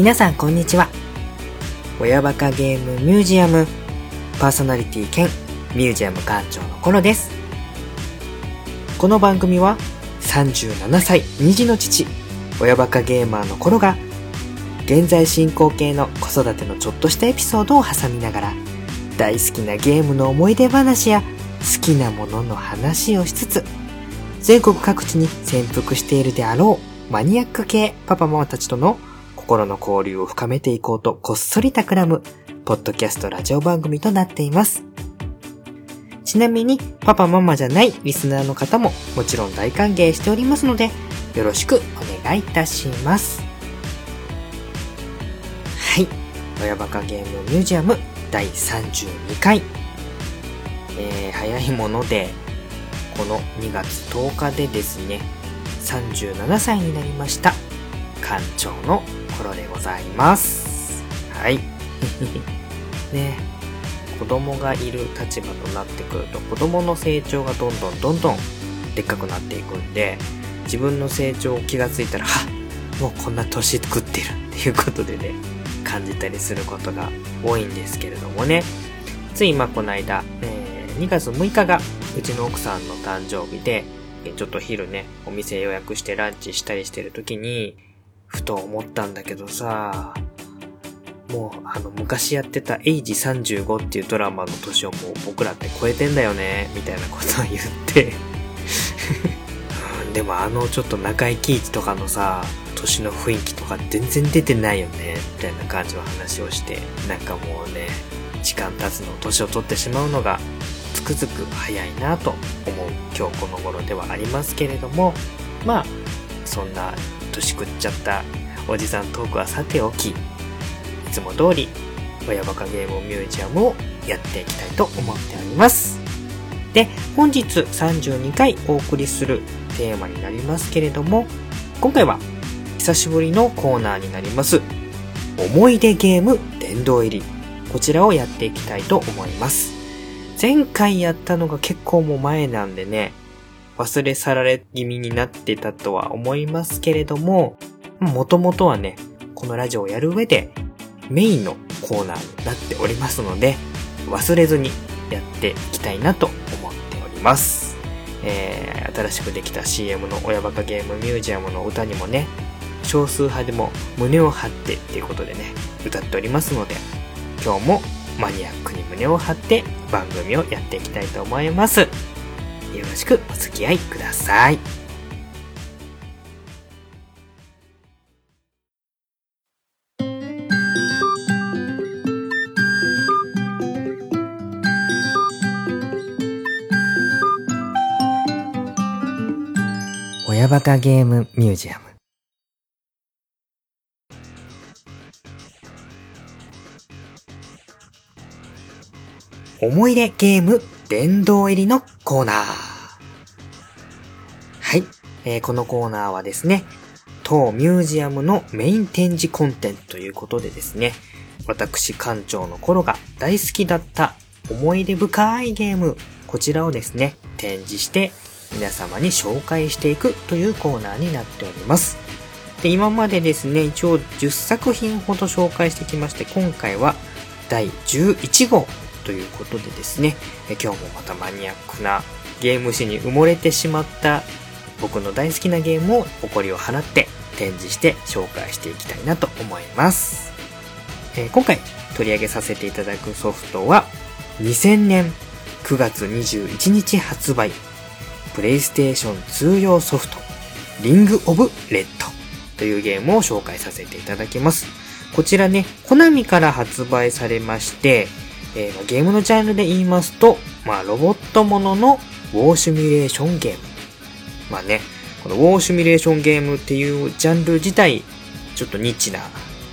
皆さんこんにちは。親バカゲームミュージアムパーソナリティ兼ミュージアム館長のコロです。この番組は37歳2児の父、親バカゲーマーのコロが現在進行形の子育てのちょっとしたエピソードを挟みながら大好きなゲームの思い出話や好きなものの話をしつつ全国各地に潜伏しているであろうマニアック系パパママたちとの心の交流を深めていこうとこっそり企む、ポッドキャストラジオ番組となっています。ちなみに、パパママじゃないリスナーの方ももちろん大歓迎しておりますので、よろしくお願いいたします。はい。親バカゲームミュージアム第32回。えー、早いもので、この2月10日でですね、37歳になりました。館長の頃でございます。はい。ね子供がいる立場となってくると子供の成長がどんどんどんどんでっかくなっていくんで自分の成長を気がついたらはもうこんな年食ってるっていうことでね感じたりすることが多いんですけれどもねつい今この間、えー、2月6日がうちの奥さんの誕生日でちょっと昼ねお店予約してランチしたりしてる時にふと思ったんだけどさ、もう、あの、昔やってたエイジ35っていうドラマの年をもう僕らって超えてんだよね、みたいなことを言って。でもあのちょっと中井貴一とかのさ、年の雰囲気とか全然出てないよね、みたいな感じの話をして、なんかもうね、時間経つの年を取ってしまうのがつくづく早いなと思う今日この頃ではありますけれども、まあ、そんな年食っちゃったおじさんトークはさておき、いつも通り、親バカゲームミュージアムをやっていきたいと思っております。で、本日32回お送りするテーマになりますけれども、今回は久しぶりのコーナーになります。思い出ゲーム殿堂入り。こちらをやっていきたいと思います。前回やったのが結構もう前なんでね、忘れ去られ気味になってたとは思いますけれども、もともとはね、このラジオをやる上でメインのコーナーになっておりますので、忘れずにやっていきたいなと思っております。えー、新しくできた CM の親バカゲームミュージアムの歌にもね、少数派でも胸を張ってっていうことでね、歌っておりますので、今日もマニアックに胸を張って番組をやっていきたいと思います。よろしくお付き合いください。親バカゲームミュージアム思い出ゲーム殿堂入りのコーナー。はい。えー、このコーナーはですね、当ミュージアムのメイン展示コンテンツということでですね、私館長の頃が大好きだった思い出深いゲーム、こちらをですね、展示して皆様に紹介していくというコーナーになっております。で、今までですね、一応10作品ほど紹介してきまして、今回は第11号ということでですね、え今日もまたマニアックなゲーム誌に埋もれてしまった僕の大好きなゲームを誇りを払って展示して紹介していきたいなと思います。えー、今回取り上げさせていただくソフトは2000年9月21日発売プレイステーションツー専用ソフトリングオブレッドというゲームを紹介させていただきます。こちらね、コナミから発売されまして、えー、ゲームのジャンルで言いますと、まあ、ロボットもののウォーシミュレーションゲーム。まあね、このウォーシミュレーションゲームっていうジャンル自体、ちょっとニッチな、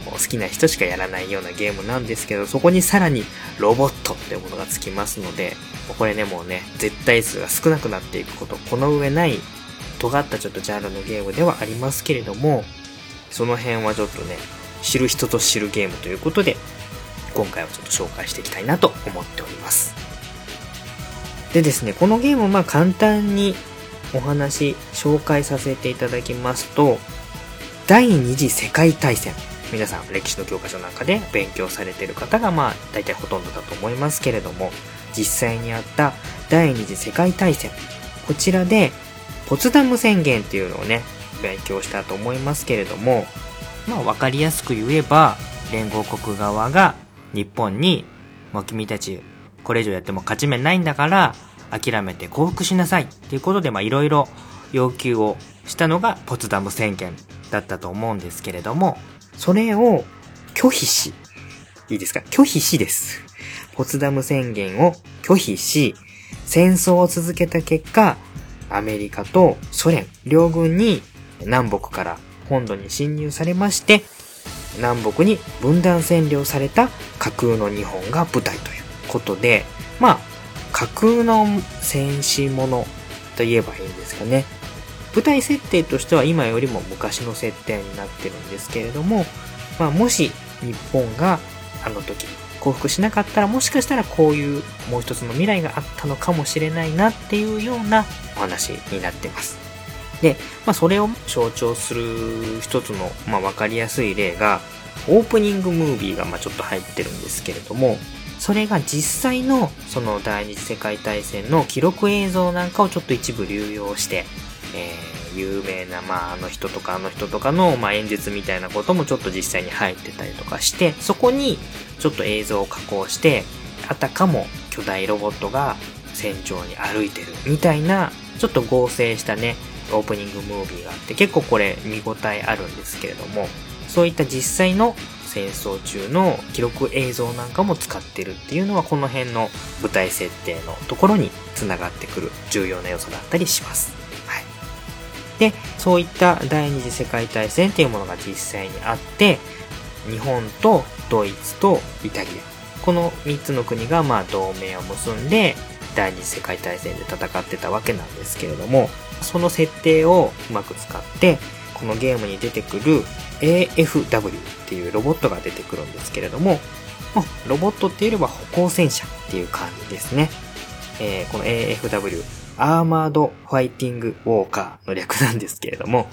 好きな人しかやらないようなゲームなんですけど、そこにさらにロボットっていうものがつきますので、これね、もうね、絶対数が少なくなっていくこと、この上ない、尖ったちょっとジャンルのゲームではありますけれども、その辺はちょっとね、知る人と知るゲームということで、今回はちょっと紹介していきたいなと思っております。でですね、このゲームまあ簡単にお話紹介させていただきますと、第二次世界大戦皆さん歴史の教科書なんかで勉強されてる方がまあ大体ほとんどだと思いますけれども、実際にあった第二次世界大戦、こちらでポツダム宣言っていうのをね、勉強したと思いますけれども、まあわかりやすく言えば、連合国側が日本に、もう君たちこれ以上やっても勝ち目ないんだから、諦めて降伏しなさいっていうことで、まあいろいろ要求をしたのがポツダム宣言だったと思うんですけれども、それを拒否し、いいですか？拒否しです。ポツダム宣言を拒否し、戦争を続けた結果、アメリカとソ連両軍に南北から本土に侵入されまして、南北に分断占領された架空の日本が舞台ということで、まあ、架空の戦士ものと言えばいいんですかね。舞台設定としては今よりも昔の設定になってるんですけれども、まあもし日本があの時降伏しなかったらもしかしたらこういうもう一つの未来があったのかもしれないなっていうようなお話になってます。で、まあそれを象徴する一つの、まあわかりやすい例が、オープニングムービーがまあちょっと入ってるんですけれども、それが実際のその第二次世界大戦の記録映像なんかをちょっと一部流用して、えー、有名な、まあ、あの人とかあの人とかの、まあ、演説みたいなこともちょっと実際に入ってたりとかして、そこにちょっと映像を加工して、あたかも巨大ロボットが戦場に歩いてるみたいな、ちょっと合成したね、オープニングムービーがあって、結構これ見応えあるんですけれども、そういった実際の戦争中の記録映像なんかも使ってるっていうのはこの辺の舞台設定のところに繋がってくる重要な要素だったりします。はい。で、そういった第二次世界大戦っていうものが実際にあって、日本とドイツとイタリア。この3つの国がまあ同盟を結んで第二次世界大戦で戦ってたわけなんですけれども、その設定をうまく使って、このゲームに出てくる AFW っていうロボットが出てくるんですけれども、ロボットって言えば歩行戦車っていう感じですね。えー、この AFW、アーマードファイティングウォーカーの略なんですけれども、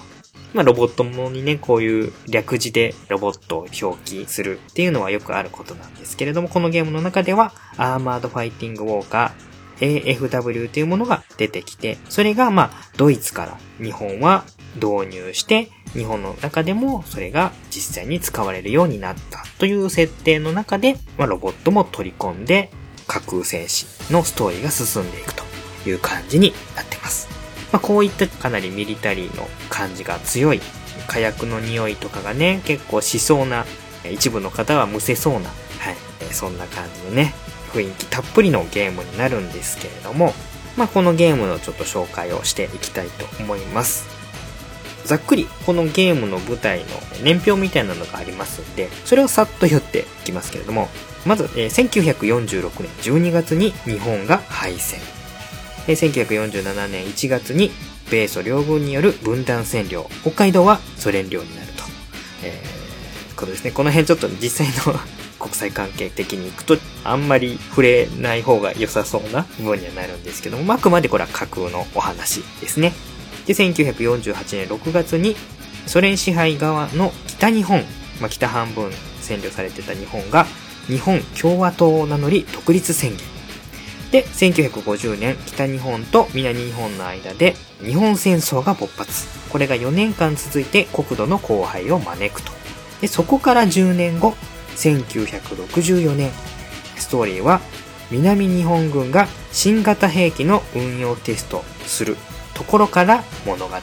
まあ、ロボットものにね、こういう略字でロボットを表記するっていうのはよくあることなんですけれども、このゲームの中では、アーマードファイティングウォーカー、AFW というものが出てきて、それがまあ、ドイツから日本は導入して、日本の中でもそれが実際に使われるようになったという設定の中で、まあ、ロボットも取り込んで架空戦士のストーリーが進んでいくという感じになってます。まあ、こういったかなりミリタリーの感じが強い火薬の匂いとかがね、結構しそうな、一部の方はむせそうな、はい、そんな感じのね、雰囲気たっぷりのゲームになるんですけれども、まあ、このゲームのちょっと紹介をしていきたいと思います。ざっくりこのゲームの舞台の年表みたいなのがありますんで、それをさっと言っていきますけれども、まず、え、1946年12月に日本が敗戦。で1947年1月に米ソ両軍による分断占領。北海道はソ連領になると。えー、ことですね。この辺ちょっと実際の国際関係的に行くと、あんまり触れない方が良さそうな部分にはなるんですけども、あくまでこれは架空のお話ですね。で、1948年6月にソ連支配側の北日本、まあ、北半分占領されてた日本が日本共和党を名乗り独立宣言。で、1950年北日本と南日本の間で日本戦争が勃発。これが4年間続いて国土の荒廃を招くと。で、そこから10年後、1964年、ストーリーは南日本軍が新型兵器の運用テストするところから物語が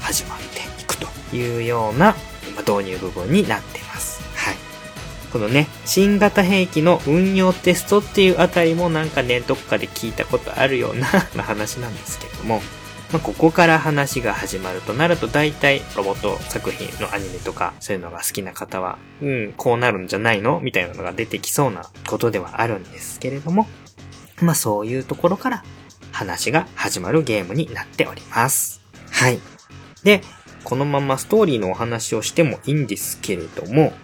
始まっていくというような導入部分になっています。はい。このね、新型兵器の運用テストっていうあたりもなんかね、どっかで聞いたことあるような 話なんですけども、まあ、ここから話が始まるとなると大体ロボット作品のアニメとかそういうのが好きな方は、うん、こうなるんじゃないの？みたいなのが出てきそうなことではあるんですけれども、まあそういうところから話が始まるゲームになっております。はい。で、このままストーリーのお話をしてもいいんですけれども、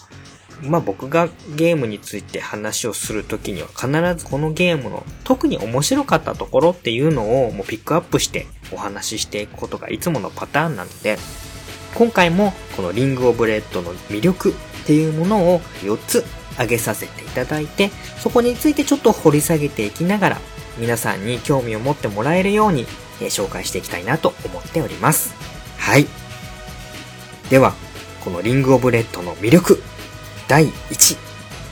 まあ僕がゲームについて話をするときには必ずこのゲームの特に面白かったところっていうのをもうピックアップしてお話ししていくことがいつものパターンなので、今回もこのリングオブレッドの魅力っていうものを4つ挙げさせていただいて、そこについてちょっと掘り下げていきながら、皆さんに興味を持ってもらえるように、え紹介していきたいなと思っております。はい。では、このリングオブレッドの魅力、第1、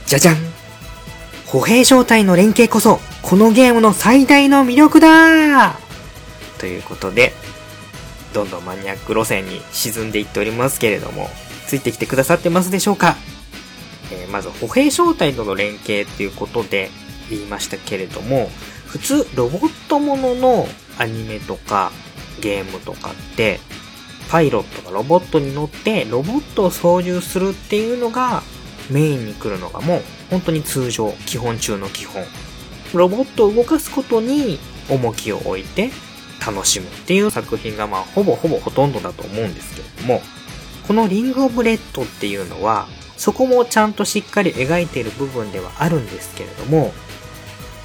じゃじゃん。歩兵状態の連携こそ、このゲームの最大の魅力だ。ということで、どんどんマニアック路線に沈んでいっておりますけれども、ついてきてくださってますでしょうか？えー、まず歩兵招待との連携っていうことで言いましたけれども、普通ロボットもののアニメとかゲームとかって、パイロットがロボットに乗ってロボットを操縦するっていうのがメインに来るのがもう本当に通常、基本中の基本。ロボットを動かすことに重きを置いて楽しむっていう作品がまあほぼほぼほとんどだと思うんですけれども、このリングオブレッドっていうのは、そこもちゃんとしっかり描いている部分ではあるんですけれども、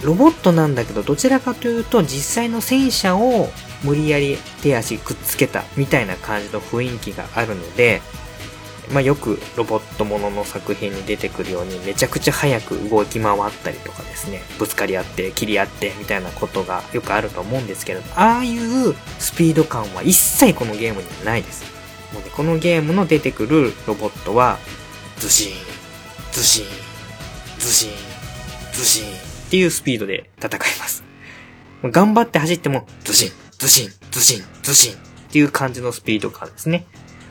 ロボットなんだけどどちらかというと実際の戦車を無理やり手足くっつけたみたいな感じの雰囲気があるので、まあ、よくロボットものの作品に出てくるようにめちゃくちゃ速く動き回ったりとかですね、ぶつかり合って切り合ってみたいなことがよくあると思うんですけど、ああいうスピード感は一切このゲームにはないです。もうね、このゲームの出てくるロボットは、ズシーン、ズシーン、ズシーン、ズシーンっていうスピードで戦います。頑張って走っても、ズシン、ズシン、ズシン、ズシンっていう感じのスピード感ですね。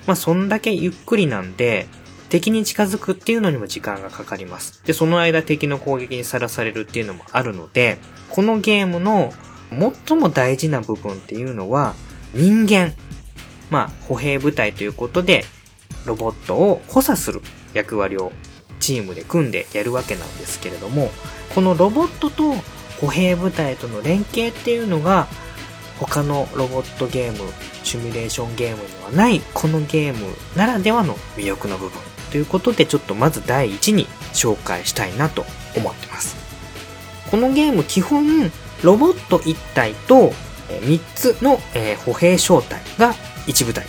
まあ、そんだけゆっくりなんで、敵に近づくっていうのにも時間がかかります。で、その間敵の攻撃にさらされるっていうのもあるので、このゲームの最も大事な部分っていうのは、人間。まあ、歩兵部隊ということで、ロボットを補佐する役割をチームで組んでやるわけなんですけれども、このロボットと歩兵部隊との連携っていうのが、他のロボットゲーム、シミュレーションゲームにはないこのゲームならではの魅力の部分ということでちょっとまず第一に紹介したいなと思ってます。このゲーム基本ロボット1体と3つの歩兵小隊が1部隊。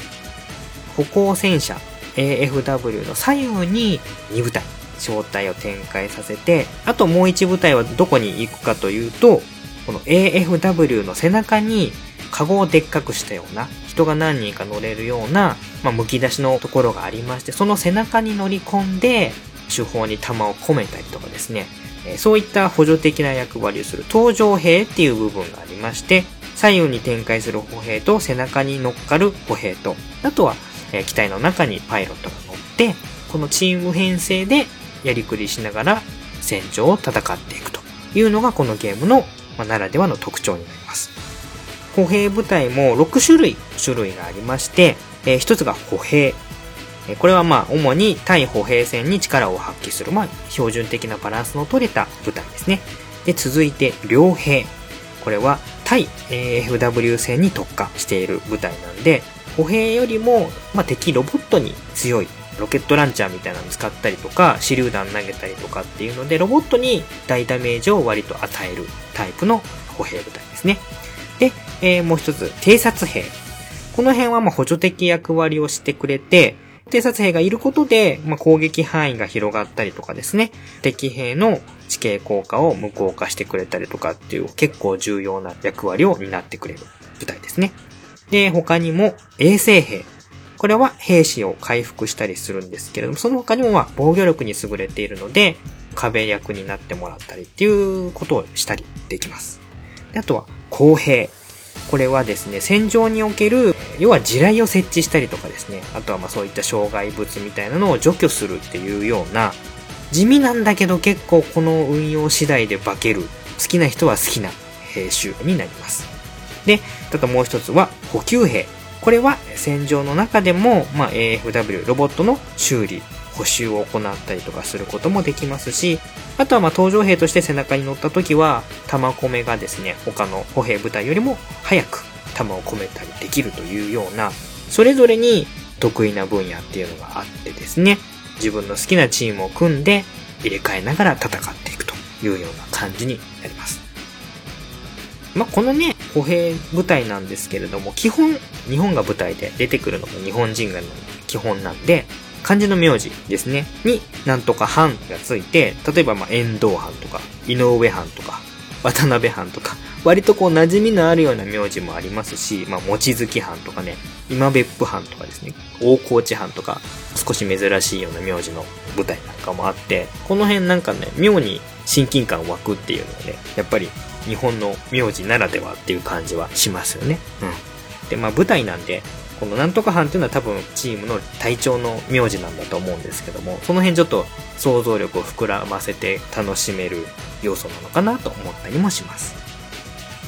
歩行戦車 AFW の左右に2部隊、小隊を展開させて、あともう1部隊はどこに行くかというと、この AFW の背中にカゴをでっかくしたような、人が何人か乗れるような、まあ、剥き出しのところがありまして、その背中に乗り込んで、手法に弾を込めたりとかですね、そういった補助的な役割をする登場兵っていう部分がありまして、左右に展開する歩兵と背中に乗っかる歩兵と、あとは、え機体の中にパイロットが乗って、このチーム編成でやりくりしながら戦場を戦っていくというのがこのゲームのま、ならではの特徴になります。歩兵部隊も6種類種類がありまして、えー、一つが歩兵。えこれはまあ主に対歩兵戦に力を発揮する、まあ標準的なバランスの取れた部隊ですね。で、続いて両兵。これは対 FW 戦に特化している部隊なんで、歩兵よりも、まあ、敵ロボットに強いロケットランチャーみたいなの使ったりとか、手榴弾投げたりとかっていうので、ロボットに大ダメージを割と与えるタイプの歩兵部隊ですね。で、えー、もう一つ、偵察兵。この辺はま補助的役割をしてくれて、偵察兵がいることで、まあ、攻撃範囲が広がったりとかですね、敵兵の地形効果を無効化してくれたりとかっていう結構重要な役割を担ってくれる部隊ですね。で、他にも衛生兵。これは兵士を回復したりするんですけれども、その他にもまあ防御力に優れているので、壁役になってもらったりっていうことをしたりできます。であとは、公平。これはですね、戦場における、要は地雷を設置したりとかですね、あとはまあそういった障害物みたいなのを除去するっていうような、地味なんだけど結構この運用次第で化ける、好きな人は好きな兵種になります。で、あともう一つは補給兵。これは戦場の中でも、まあ、AFW、ロボットの修理、補修を行ったりとかすることもできますし、あとはまあ登場兵として背中に乗った時は、弾込めがですね、他の歩兵部隊よりも早く弾を込めたりできるというような、それぞれに得意な分野っていうのがあってですね、自分の好きなチームを組んで入れ替えながら戦っていくというような感じになります。まあ、このね、歩兵部隊なんですけれども、基本、日本が舞台で出てくるのも日本人が基本なんで、漢字の名字ですね。に、なんとか藩がついて、例えばま、遠藤藩とか、井上藩とか、渡辺藩とか、割とこう馴染みのあるような名字もありますし、まあ、望月藩とかね、今別府藩とかですね、大河内藩とか、少し珍しいような名字の舞台なんかもあって、この辺なんかね、妙に親近感湧くっていうのはね、やっぱり日本の名字ならではっていう感じはしますよね。うん。で、まあ舞台なんで、このなんとか班っていうのは多分チームの隊長の名字なんだと思うんですけども、その辺ちょっと想像力を膨らませて楽しめる要素なのかなと思ったりもします。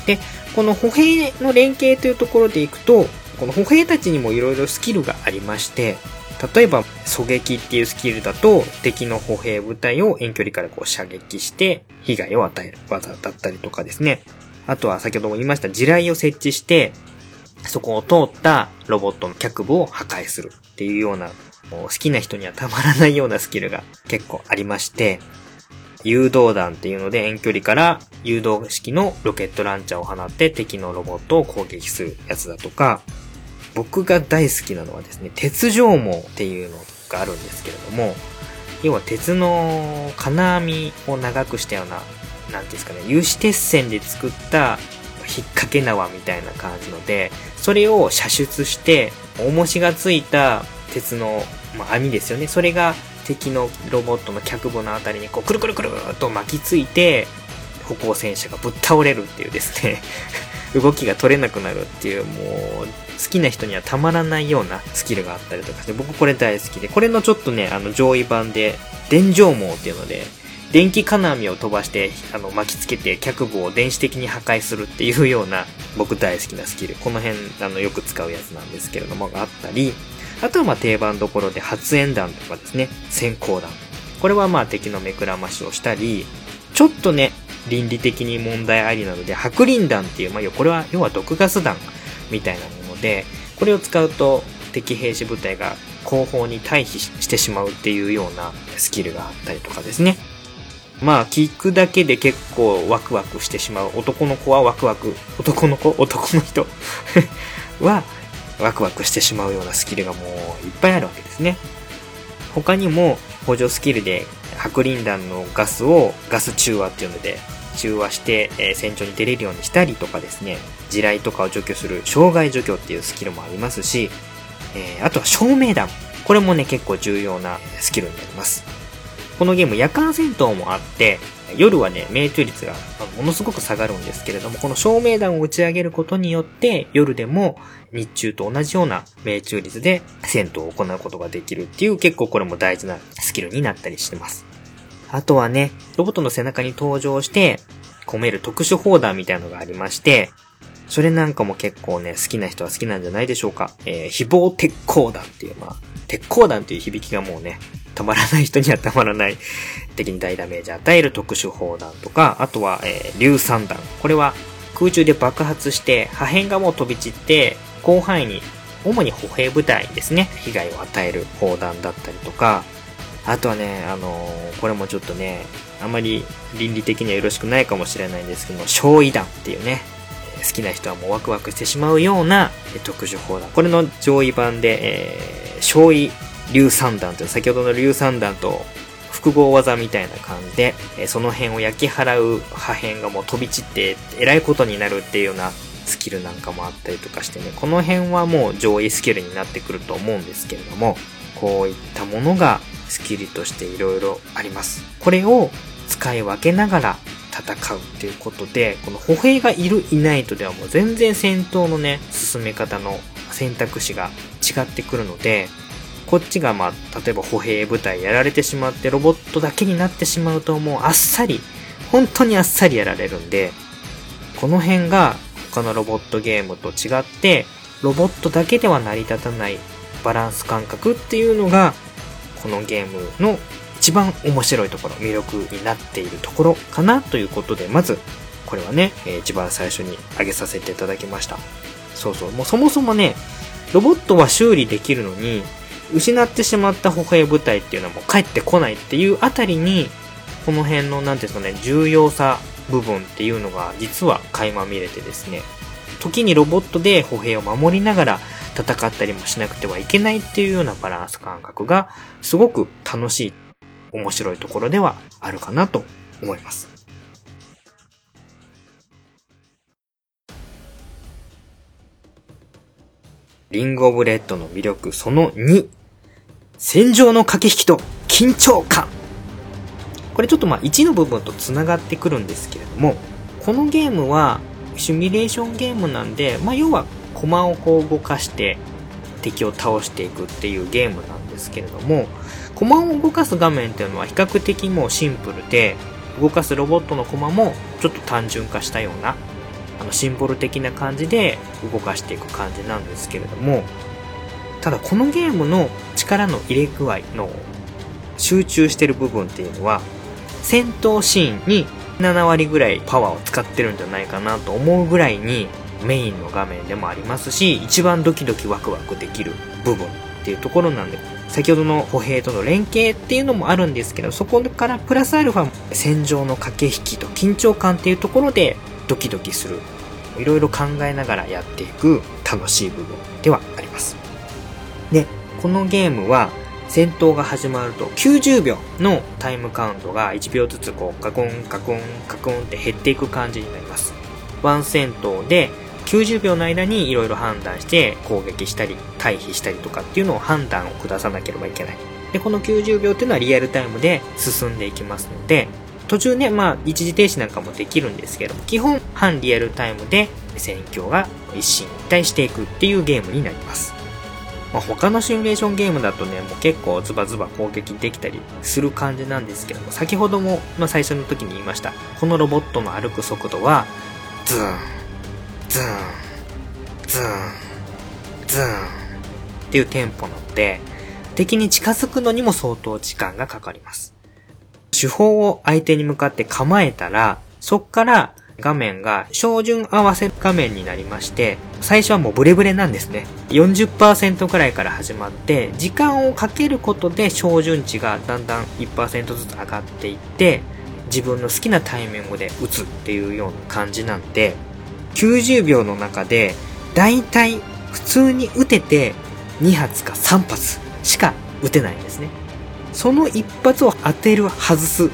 で、この歩兵の連携というところでいくと、この歩兵たちにも色々スキルがありまして、例えば、狙撃っていうスキルだと、敵の歩兵部隊を遠距離からこう射撃して、被害を与える技だったりとかですね。あとは先ほども言いました地雷を設置して、そこを通ったロボットの脚部を破壊するっていうような、もう好きな人にはたまらないようなスキルが結構ありまして、誘導弾っていうので遠距離から誘導式のロケットランチャーを放って敵のロボットを攻撃するやつだとか、僕が大好きなのはですね、鉄条網っていうのがあるんですけれども、要は鉄の金網を長くしたような、なんていうんですかね、有刺鉄線で作った引っ掛け縄みたいな感じので、それを射出して、重しがついた鉄の、まあ、網ですよね。それが敵のロボットの脚部のあたりにこうくるくるくるっと巻きついて、歩行戦車がぶっ倒れるっていうですね動きが取れなくなるっていう、もう、好きな人にはたまらないようなスキルがあったりとかして、僕これ大好きで、これのちょっとね、あの上位版で、電状網っていうので、電気金網を飛ばして、あの、巻きつけて脚部を電子的に破壊するっていうような、僕大好きなスキル。この辺、あの、よく使うやつなんですけれども、があったり、あとはまあ定番どころで発煙弾とかですね、先行弾。これはまあ敵の目くらましをしたり、ちょっとね、倫理的に問題ありなので、白リン弾っていう、まあ、これは、要は毒ガス弾みたいなもので、これを使うと敵兵士部隊が後方に退避してしまうっていうようなスキルがあったりとかですね。まあ、聞くだけで結構ワクワクしてしまう。男の子はワクワク。男の子男の人 はワクワクしてしまうようなスキルがもういっぱいあるわけですね。他にも補助スキルで白リン弾のガスをガス中和っていうので中和して、えー、戦場に出れるようにしたりとかですね、地雷とかを除去する障害除去っていうスキルもありますし、えー、あとは照明弾。これもね、結構重要なスキルになります。このゲーム夜間戦闘もあって、夜はね、命中率がものすごく下がるんですけれども、この照明弾を打ち上げることによって、夜でも日中と同じような命中率で戦闘を行うことができるっていう結構これも大事なスキルになったりしてます。あとはね、ロボットの背中に登場して込める特殊砲弾みたいなのがありまして、それなんかも結構ね、好きな人は好きなんじゃないでしょうか。えー、誹謗鉄鋼弾っていう、まあ、鉄鋼弾っていう響きがもうね、たまらない人にはたまらない敵に大ダメージ与える特殊砲弾とか、あとは、えー、硫酸弾。これは空中で爆発して破片がもう飛び散って広範囲に主に歩兵部隊にですね、被害を与える砲弾だったりとか、あとはね、あのー、これもちょっとね、あまり倫理的にはよろしくないかもしれないんですけども、焼夷弾っていうね、好きな人はもうワクワクしてしまうような特殊砲弾。これの上位版で、えー、焼夷硫酸弾という先ほどの硫酸弾と複合技みたいな感じで、えその辺を焼き払う破片がもう飛び散ってえらいことになるっていうようなスキルなんかもあったりとかしてね、この辺はもう上位スキルになってくると思うんですけれども、こういったものがスキルとして色々あります。これを使い分けながら戦うっていうことで、この歩兵がいるいないとではもう全然戦闘のね、進め方の選択肢が違ってくるので、こっちがまあ、例えば歩兵部隊やられてしまってロボットだけになってしまうともうあっさり、本当にあっさりやられるんで、この辺が他のロボットゲームと違って、ロボットだけでは成り立たないバランス感覚っていうのが、このゲームの一番面白いところ、魅力になっているところかなということで、まず、これはね、えー、一番最初に挙げさせていただきました。そうそう、もうそもそもね、ロボットは修理できるのに、失ってしまった歩兵部隊っていうのはもう帰ってこないっていうあたりに、この辺の、なんていうんですかね、重要さ部分っていうのが実は垣間見れてですね、時にロボットで歩兵を守りながら戦ったりもしなくてはいけないっていうようなバランス感覚がすごく楽しい、面白いところではあるかなと思います。リングオブレッドの魅力その2。戦場の駆け引きと緊張感。これちょっとまあ1の部分と繋がってくるんですけれども、このゲームはシミュレーションゲームなんで、まあ要は駒をこう動かして敵を倒していくっていうゲームなんですけれども、駒を動かす画面っていうのは比較的もうシンプルで、動かすロボットの駒もちょっと単純化したようなあのシンボル的な感じで動かしていく感じなんですけれどもただこのゲームの力の入れ具合の集中してる部分っていうのは戦闘シーンに7割ぐらいパワーを使ってるんじゃないかなと思うぐらいにメインの画面でもありますし一番ドキドキワクワクできる部分っていうところなんで先ほどの歩兵との連携っていうのもあるんですけどそこからプラスアルファ戦場の駆け引きと緊張感っていうところでドキドキする。いろいろ考えながらやっていく楽しい部分ではあります。でこのゲームは戦闘が始まると90秒のタイムカウントが1秒ずつこうカコンカコンカコンって減っていく感じになります。ワン戦闘で90秒の間に色々判断して攻撃したり退避したりとかっていうのを判断を下さなければいけないでこの90秒っていうのはリアルタイムで進んでいきますので途中ね、まあ、一時停止なんかもできるんですけども、基本、半リアルタイムで戦況が一進一退していくっていうゲームになります。まあ、他のシミュレーションゲームだとね、もう結構ズバズバ攻撃できたりする感じなんですけども、先ほども、まあ、最初の時に言いました。このロボットの歩く速度は、ズーン、ズーン、ズーン、ズーンっていうテンポなので、敵に近づくのにも相当時間がかかります。主砲を相手に向かって構えたら、そっから画面が照準合わせ画面になりまして、最初はもうブレブレなんですね。40%くらいから始まって、時間をかけることで照準値がだんだん1%ずつ上がっていって、自分の好きなタイミングで打つっていうような感じなんで、90秒の中で、だいたい普通に打てて2発か3発しか打てないんですね。その一発を当てる、外す。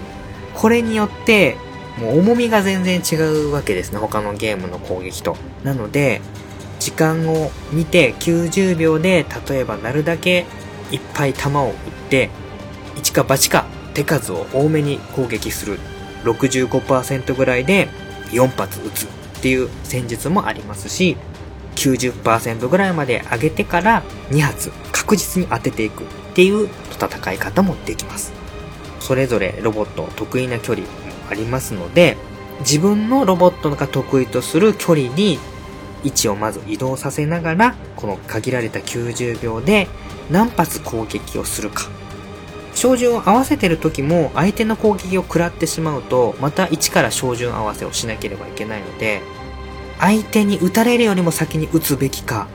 これによって、もう重みが全然違うわけですね。他のゲームの攻撃と。なので、時間を見て90秒で、例えばなるだけいっぱい弾を撃って、一か八か手数を多めに攻撃する。65%ぐらいで4発撃つっていう戦術もありますし、90%ぐらいまで上げてから2発確実に当てていくっていう戦い方もできます。それぞれロボット得意な距離もありますので、自分のロボットが得意とする距離に位置をまず移動させながら、この限られた90秒で何発攻撃をするか。照準を合わせてる時も相手の攻撃を食らってしまうと、また一から照準合わせをしなければいけないので、相手に撃たれるよりも先に撃つべきか、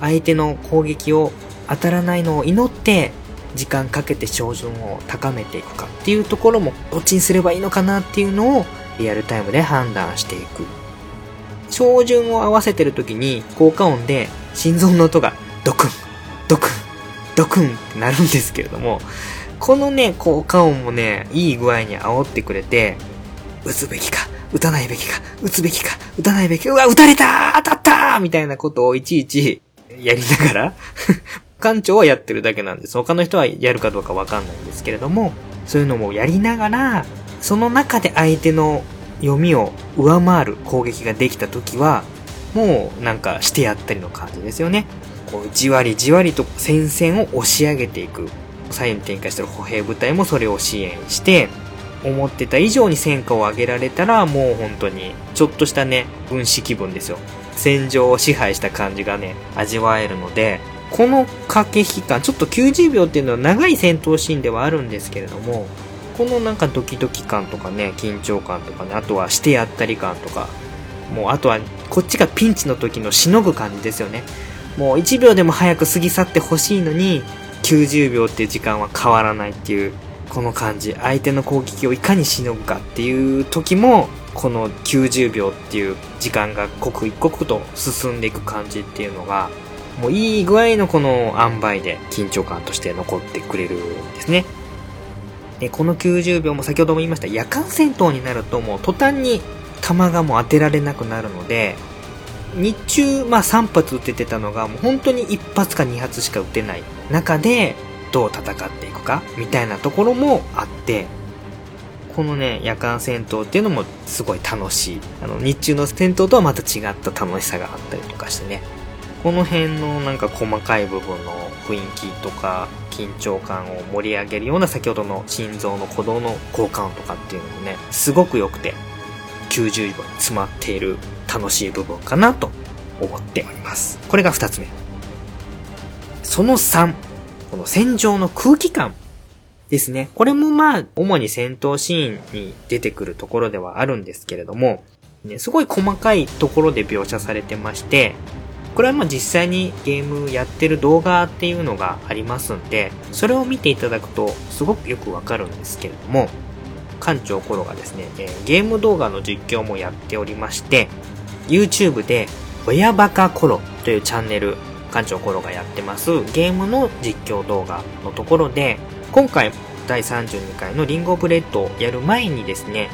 相手の攻撃を当たらないのを祈って時間かけて照準を高めていくかっていうところもどっちにすればいいのかなっていうのをリアルタイムで判断していく。照準を合わせてる時に効果音で心臓の音がドクン、ドクン、ドクンってなるんですけれども、このね、効果音もね、いい具合に煽ってくれて、撃つべきか、撃たないべきか、撃つべきか、撃たないべきか、うわ、撃たれた当たったみたいなことをいちいちやりながら 館長はやってるだけなんです。他の人はやるかどうかわかんないんですけれども、そういうのもやりながら、その中で相手の読みを上回る攻撃ができた時は、もうなんかしてやったりの感じですよね。こう、じわりじわりと戦線を押し上げていく。左右に展開してる歩兵部隊もそれを支援して、思ってた以上に戦果を上げられたら、もう本当に、ちょっとしたね、分子気分ですよ。戦場を支配した感じがね、味わえるので、この駆け引き感、ちょっと90秒っていうのは長い戦闘シーンではあるんですけれども、このなんかドキドキ感とかね、緊張感とかね、あとはしてやったり感とか、もうあとはこっちがピンチの時のしのぐ感じですよね。もう1秒でも早く過ぎ去ってほしいのに、90秒っていう時間は変わらないっていう、この感じ。相手の攻撃をいかにしのぐかっていう時も、この90秒っていう時間が刻一刻と進んでいく感じっていうのが、もういい具合のこの塩梅で緊張感として残ってくれるんですね。で、この90秒も先ほども言いました夜間戦闘になるともう途端に弾がもう当てられなくなるので、日中、まあ3発撃ててたのがもう本当に1発か2発しか撃てない中でどう戦っていくかみたいなところもあって、このね、夜間戦闘っていうのもすごい楽しい。あの、日中の戦闘とはまた違った楽しさがあったりとかしてね。この辺のなんか細かい部分の雰囲気とか緊張感を盛り上げるような先ほどの心臓の鼓動の効果音とかっていうのもね、すごく良くて90秒に詰まっている楽しい部分かなと思っております。これが2つ目。その3、この戦場の空気感ですね。これもまあ、主に戦闘シーンに出てくるところではあるんですけれども、ね、すごい細かいところで描写されてまして、これはまあ実際にゲームやってる動画っていうのがありますんで、それを見ていただくとすごくよくわかるんですけれども、館長コロがですね、え、ゲーム動画の実況もやっておりまして、YouTube で、親バカコロというチャンネル、館長コロがやってますゲームの実況動画のところで、今回第32回のリンゴブレッドをやる前にですね、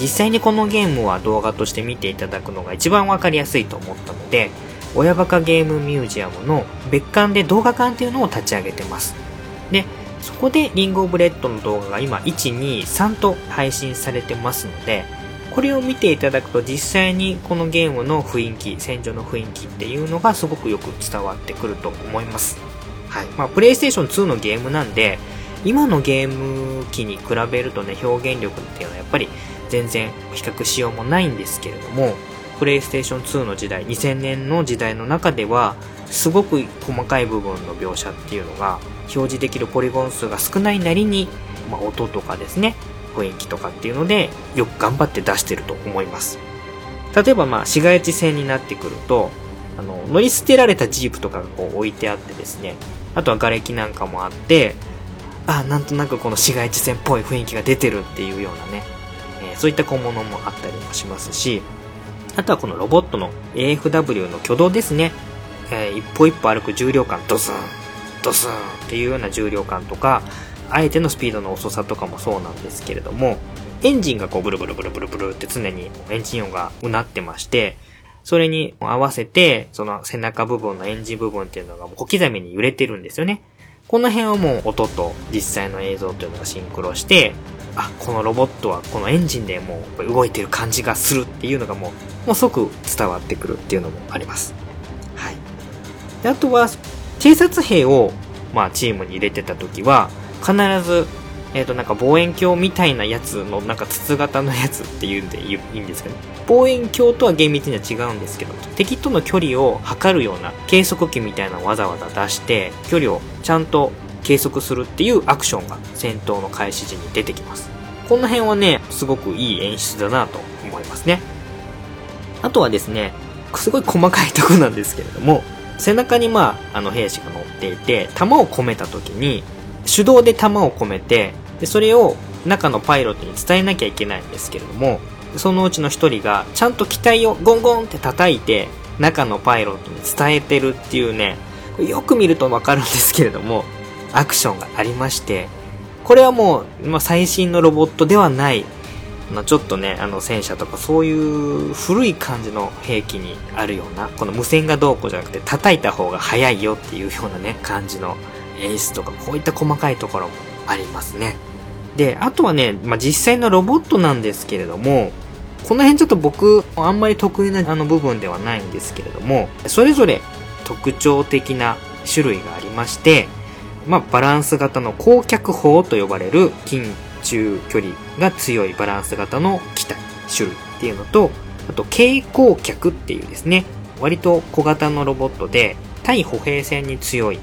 実際にこのゲームは動画として見ていただくのが一番わかりやすいと思ったので、親バカゲームミュージアムの別館で動画館っていうのを立ち上げてます。で、そこでリンゴブレッドの動画が今1、2、3と配信されてますので、これを見ていただくと実際にこのゲームの雰囲気、戦場の雰囲気っていうのがすごくよく伝わってくると思います。はい。まあ、プレイステーション2のゲームなんで、今のゲーム機に比べるとね、表現力っていうのはやっぱり全然比較しようもないんですけれども、プレイステーション2の時代、2000年の時代の中では、すごく細かい部分の描写っていうのが、表示できるポリゴン数が少ないなりに、まあ、音とかですね、雰囲気とかっていうので、よく頑張って出してると思います。例えばまあ、市街地戦になってくると、あの、乗り捨てられたジープとかがこう置いてあってですね、あとは瓦礫なんかもあって、あ、なんとなくこの市街地戦っぽい雰囲気が出てるっていうようなね、えー、そういった小物もあったりもしますし、あとはこのロボットの AFW の挙動ですね。えー、一歩一歩歩く重量感、ドスン、ドスンっていうような重量感とか、あえてのスピードの遅さとかもそうなんですけれども、エンジンがこうブルブルブルブルブルって常にエンジン音がうなってまして、それに合わせて、その背中部分のエンジン部分っていうのが小刻みに揺れてるんですよね。この辺はもう音と実際の映像というのがシンクロして、あ、このロボットはこのエンジンでもう動いてる感じがするっていうのがもうもう即伝わってくるっていうのもあります。はい。で、あとは、偵察兵を、まあ、チームに入れてた時は、必ず、えっ、ー、と、なんか望遠鏡みたいなやつの、なんか筒型のやつっていうんでいいんですけど、望遠鏡とは厳密には違うんですけど、敵との距離を測るような計測器みたいなのをわざわざ出して、距離をちゃんと計測するっていうアクションが戦闘の開始時に出てきます。この辺はね、すごくいい演出だなと思いますね。あとはですね、すごい細かいとこなんですけれども、背中にまあ、あの兵士が乗っていて、弾を込めた時に、手動で弾を込めて、で、それを中のパイロットに伝えなきゃいけないんですけれども、そのうちの一人が、ちゃんと機体をゴンゴンって叩いて、中のパイロットに伝えてるっていうね、よく見るとわかるんですけれども、アクションがありまして、これはもう、ま、最新のロボットではないま、ちょっとね、あの戦車とかそういう古い感じの兵器にあるような、この無線がどうこうじゃなくて叩いた方が早いよっていうようなね、感じの演出とか、こういった細かいところもありますね。で、あとはね、まあ、実際のロボットなんですけれども、この辺ちょっと僕、あんまり得意なあの部分ではないんですけれども、それぞれ特徴的な種類がありまして、まあ、バランス型の光脚砲と呼ばれる近中距離が強いバランス型の機体、種類っていうのと、あと蛍光脚っていうですね、割と小型のロボットで対歩兵戦に強い。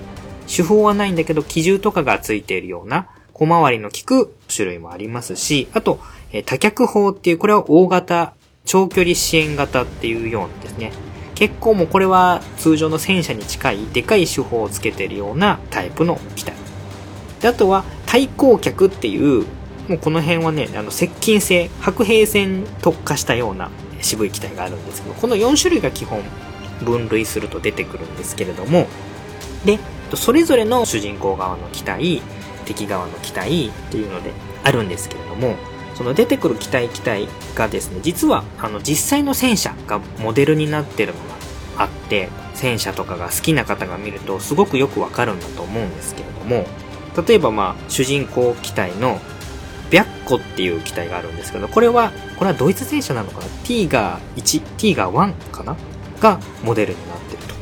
手法はないんだけど機銃とかがついているような小回りの効く種類もありますし、あと、え多脚砲っていう、これは大型、長距離支援型っていうようなですね。結構もうこれは通常の戦車に近いでかい手法をつけているようなタイプの機体。であとは対光脚っていうもうこの辺はね、あの、接近性、白兵戦特化したような渋い機体があるんですけど、この4種類が基本分類すると出てくるんですけれども、で、それぞれの主人公側の機体、敵側の機体っていうのであるんですけれども、その出てくる機体機体がですね、実はあの実際の戦車がモデルになってるのがあって、戦車とかが好きな方が見るとすごくよくわかるんだと思うんですけれども、例えばまあ主人公機体のビャッコっていう機体があるんですけど、これは、これはドイツ戦車なのかな？ティーガー1、ティーガー1かな？がモデルになってると。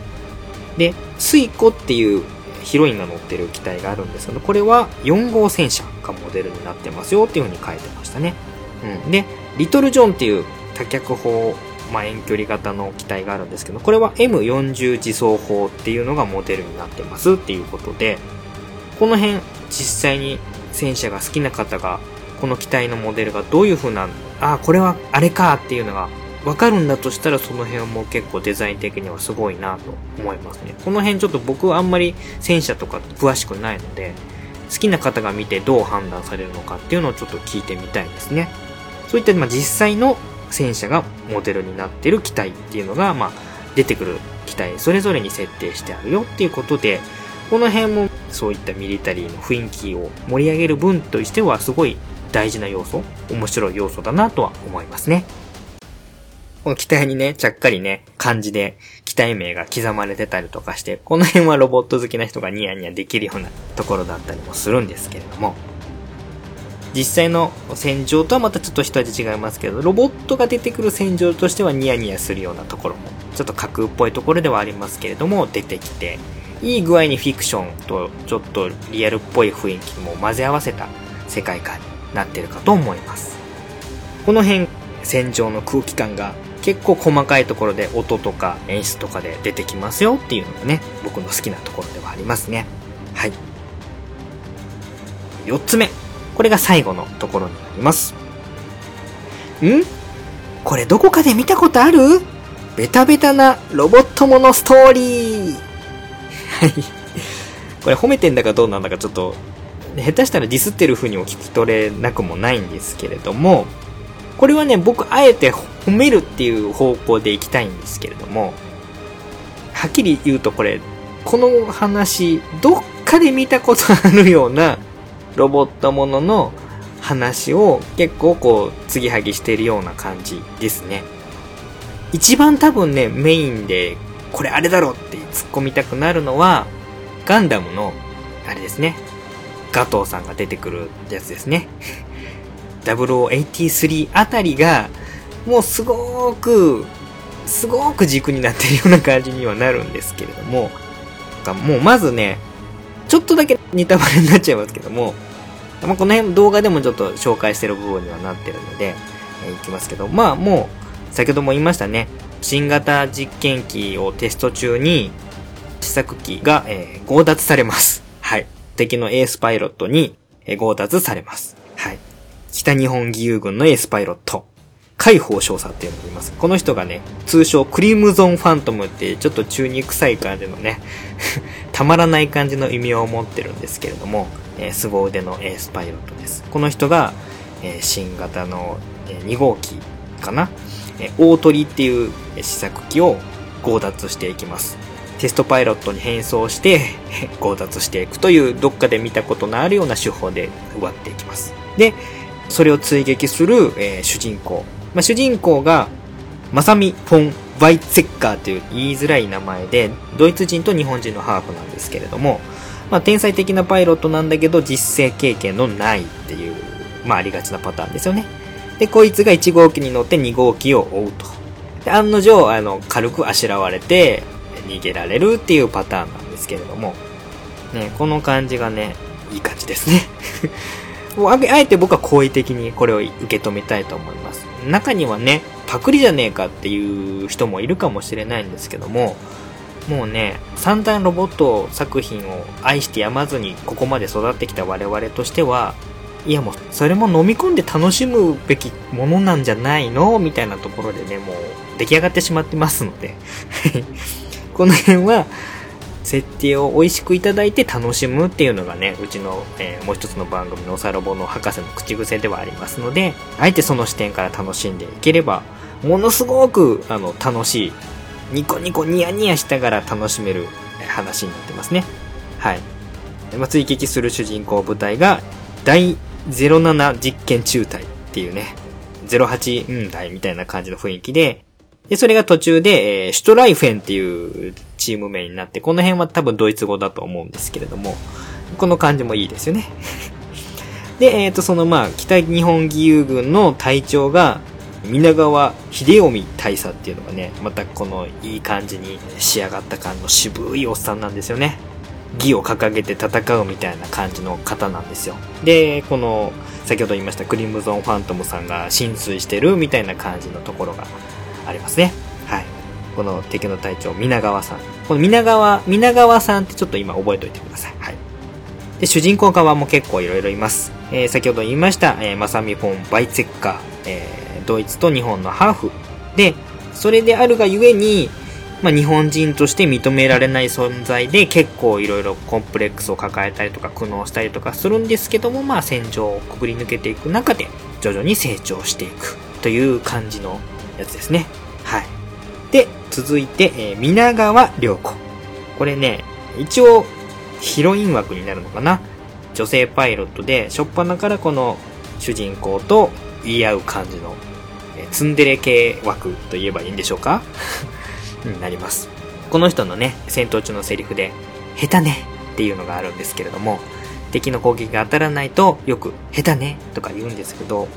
で、スイコっていうヒロインが乗ってる機体があるんですけど、これは4号戦車がモデルになってますよっていう風に書いてましたね。うん。で、リトルジョンっていう多脚砲、まあ、遠距離型の機体があるんですけど、これは M40 自走砲っていうのがモデルになってますっていうことで、この辺実際に戦車が好きな方がこの機体のモデルがどういう風な、あ、これはあれかっていうのがわかるんだとしたらその辺も結構デザイン的にはすごいなと思いますね。この辺ちょっと僕はあんまり戦車とか詳しくないので、好きな方が見てどう判断されるのかっていうのをちょっと聞いてみたいですね。そういった、まあ、実際の戦車がモデルになってる機体っていうのが、まあ、出てくる機体それぞれに設定してあるよっていうことで、この辺もそういったミリタリーの雰囲気を盛り上げる分としてはすごい大事な要素、面白い要素だなとは思いますね。この機体にね、ちゃっかりね、漢字で機体名が刻まれてたりとかして、この辺はロボット好きな人がニヤニヤできるようなところだったりもするんですけれども、実際の戦場とはまたちょっと一味違いますけど、ロボットが出てくる戦場としてはニヤニヤするようなところも、ちょっと架空っぽいところではありますけれども、出てきて、いい具合にフィクションとちょっとリアルっぽい雰囲気も混ぜ合わせた世界観になってるかと思います。この辺、戦場の空気感が結構細かいところで音とか演出とかで出てきますよっていうのがね、僕の好きなところではありますね。はい。4つ目。これが最後のところになります。ん？これどこかで見たことある？ベタベタなロボットものストーリーはい。これ褒めてんだかどうなんだかちょっと下手したらディスってる風にも聞き取れなくもないんですけれども、これはね、僕あえて褒めるっていう方向でいきたいんですけれども、はっきり言うとこれ、この話、どっかで見たことあるようなロボットものの話を結構こう、継ぎはぎしてるような感じですね。一番多分ね、メインで、これあれだろって突っ込みたくなるのは、ガンダムの、あれですね、加藤さんが出てくるやつですね。0083あたりが、もうすごく、すごく軸になってるような感じにはなるんですけれども、もうまずね、ちょっとだけネタバレになっちゃいますけども、まあ、この辺動画でもちょっと紹介してる部分にはなってるので、えー、いきますけど、まあもう、先ほども言いましたね、新型実験機をテスト中に、試作機が、えー、強奪されます。はい。敵のエースパイロットにえ強奪されます。はい。北日本義勇軍のエースパイロット、海宝少佐っていうのがいます。この人がね、通称クリムゾンファントムってちょっと中に臭い感じのね たまらない感じの意味を持ってるんですけれども、えー、凄腕のエースパイロットです。この人が、えー、新型の、えー、2号機かな、えー、大鳥っていう試作機を強奪していきます。テストパイロットに変装して 強奪していくというどっかで見たことのあるような手法で奪っていきます。で、それを追撃する、えー、主人公。まあ、主人公が、マサミ・フォン・ワイツェッカーという言いづらい名前で、ドイツ人と日本人のハーフなんですけれども、まあ、天才的なパイロットなんだけど、実践経験のないっていう、まあ、ありがちなパターンですよね。で、こいつが1号機に乗って2号機を追うと。で、案の定、あの、軽くあしらわれて、逃げられるっていうパターンなんですけれども、ね、この感じがね、いい感じですね。もうあえて僕は好意的にこれを受け止めたいと思います。中にはね、パクリじゃねえかっていう人もいるかもしれないんですけども、もうね、散々ロボット作品を愛してやまずにここまで育ってきた我々としては、いやもう、それも飲み込んで楽しむべきものなんじゃないの？みたいなところでね、もう出来上がってしまってますので この辺は、設定を美味しくいただいて楽しむっていうのがね、うちの、えー、もう一つの番組のおさろぼの博士の口癖ではありますので、あえてその視点から楽しんでいければ、ものすごく、あの、楽しいニコニコニヤニヤしながら楽しめる話になってますね。はい。まあ、追撃する主人公部隊が、第07実験中隊っていうね、08台みたいな感じの雰囲気で、で、それが途中で、えー、シュトライフェンっていうチーム名になって、この辺は多分ドイツ語だと思うんですけれども、この感じもいいですよね。で、えっ、ー、と、そのまあ、北日本義勇軍の隊長が、皆川秀臣大佐っていうのがね、またこのいい感じに仕上がった感の渋いおっさんなんですよね。義を掲げて戦うみたいな感じの方なんですよ。で、この、先ほど言いましたクリムゾンファントムさんが浸水してるみたいな感じのところがありますね。はい。この敵の隊長、皆川さん。この皆川、皆川さんってちょっと今覚えておいてください。はい。で、主人公側も結構いろいろいます。えー、先ほど言いました、えー、マサミ・フォン・バイツェッカー、えー、ドイツと日本のハーフ。で、それであるがゆえに、まあ、日本人として認められない存在で結構いろいろコンプレックスを抱えたりとか苦悩したりとかするんですけども、まあ、戦場をくぐり抜けていく中で徐々に成長していくという感じのやつですね。はい。で、続いて、えー、皆川良子。これね、一応、ヒロイン枠になるのかな女性パイロットで、しょっぱなからこの主人公と言い合う感じの、え、ツンデレ系枠と言えばいいんでしょうか？になります。この人のね、戦闘中のセリフで、下手ねっていうのがあるんですけれども、敵の攻撃が当たらないとよく下手ねとか言うんですけど、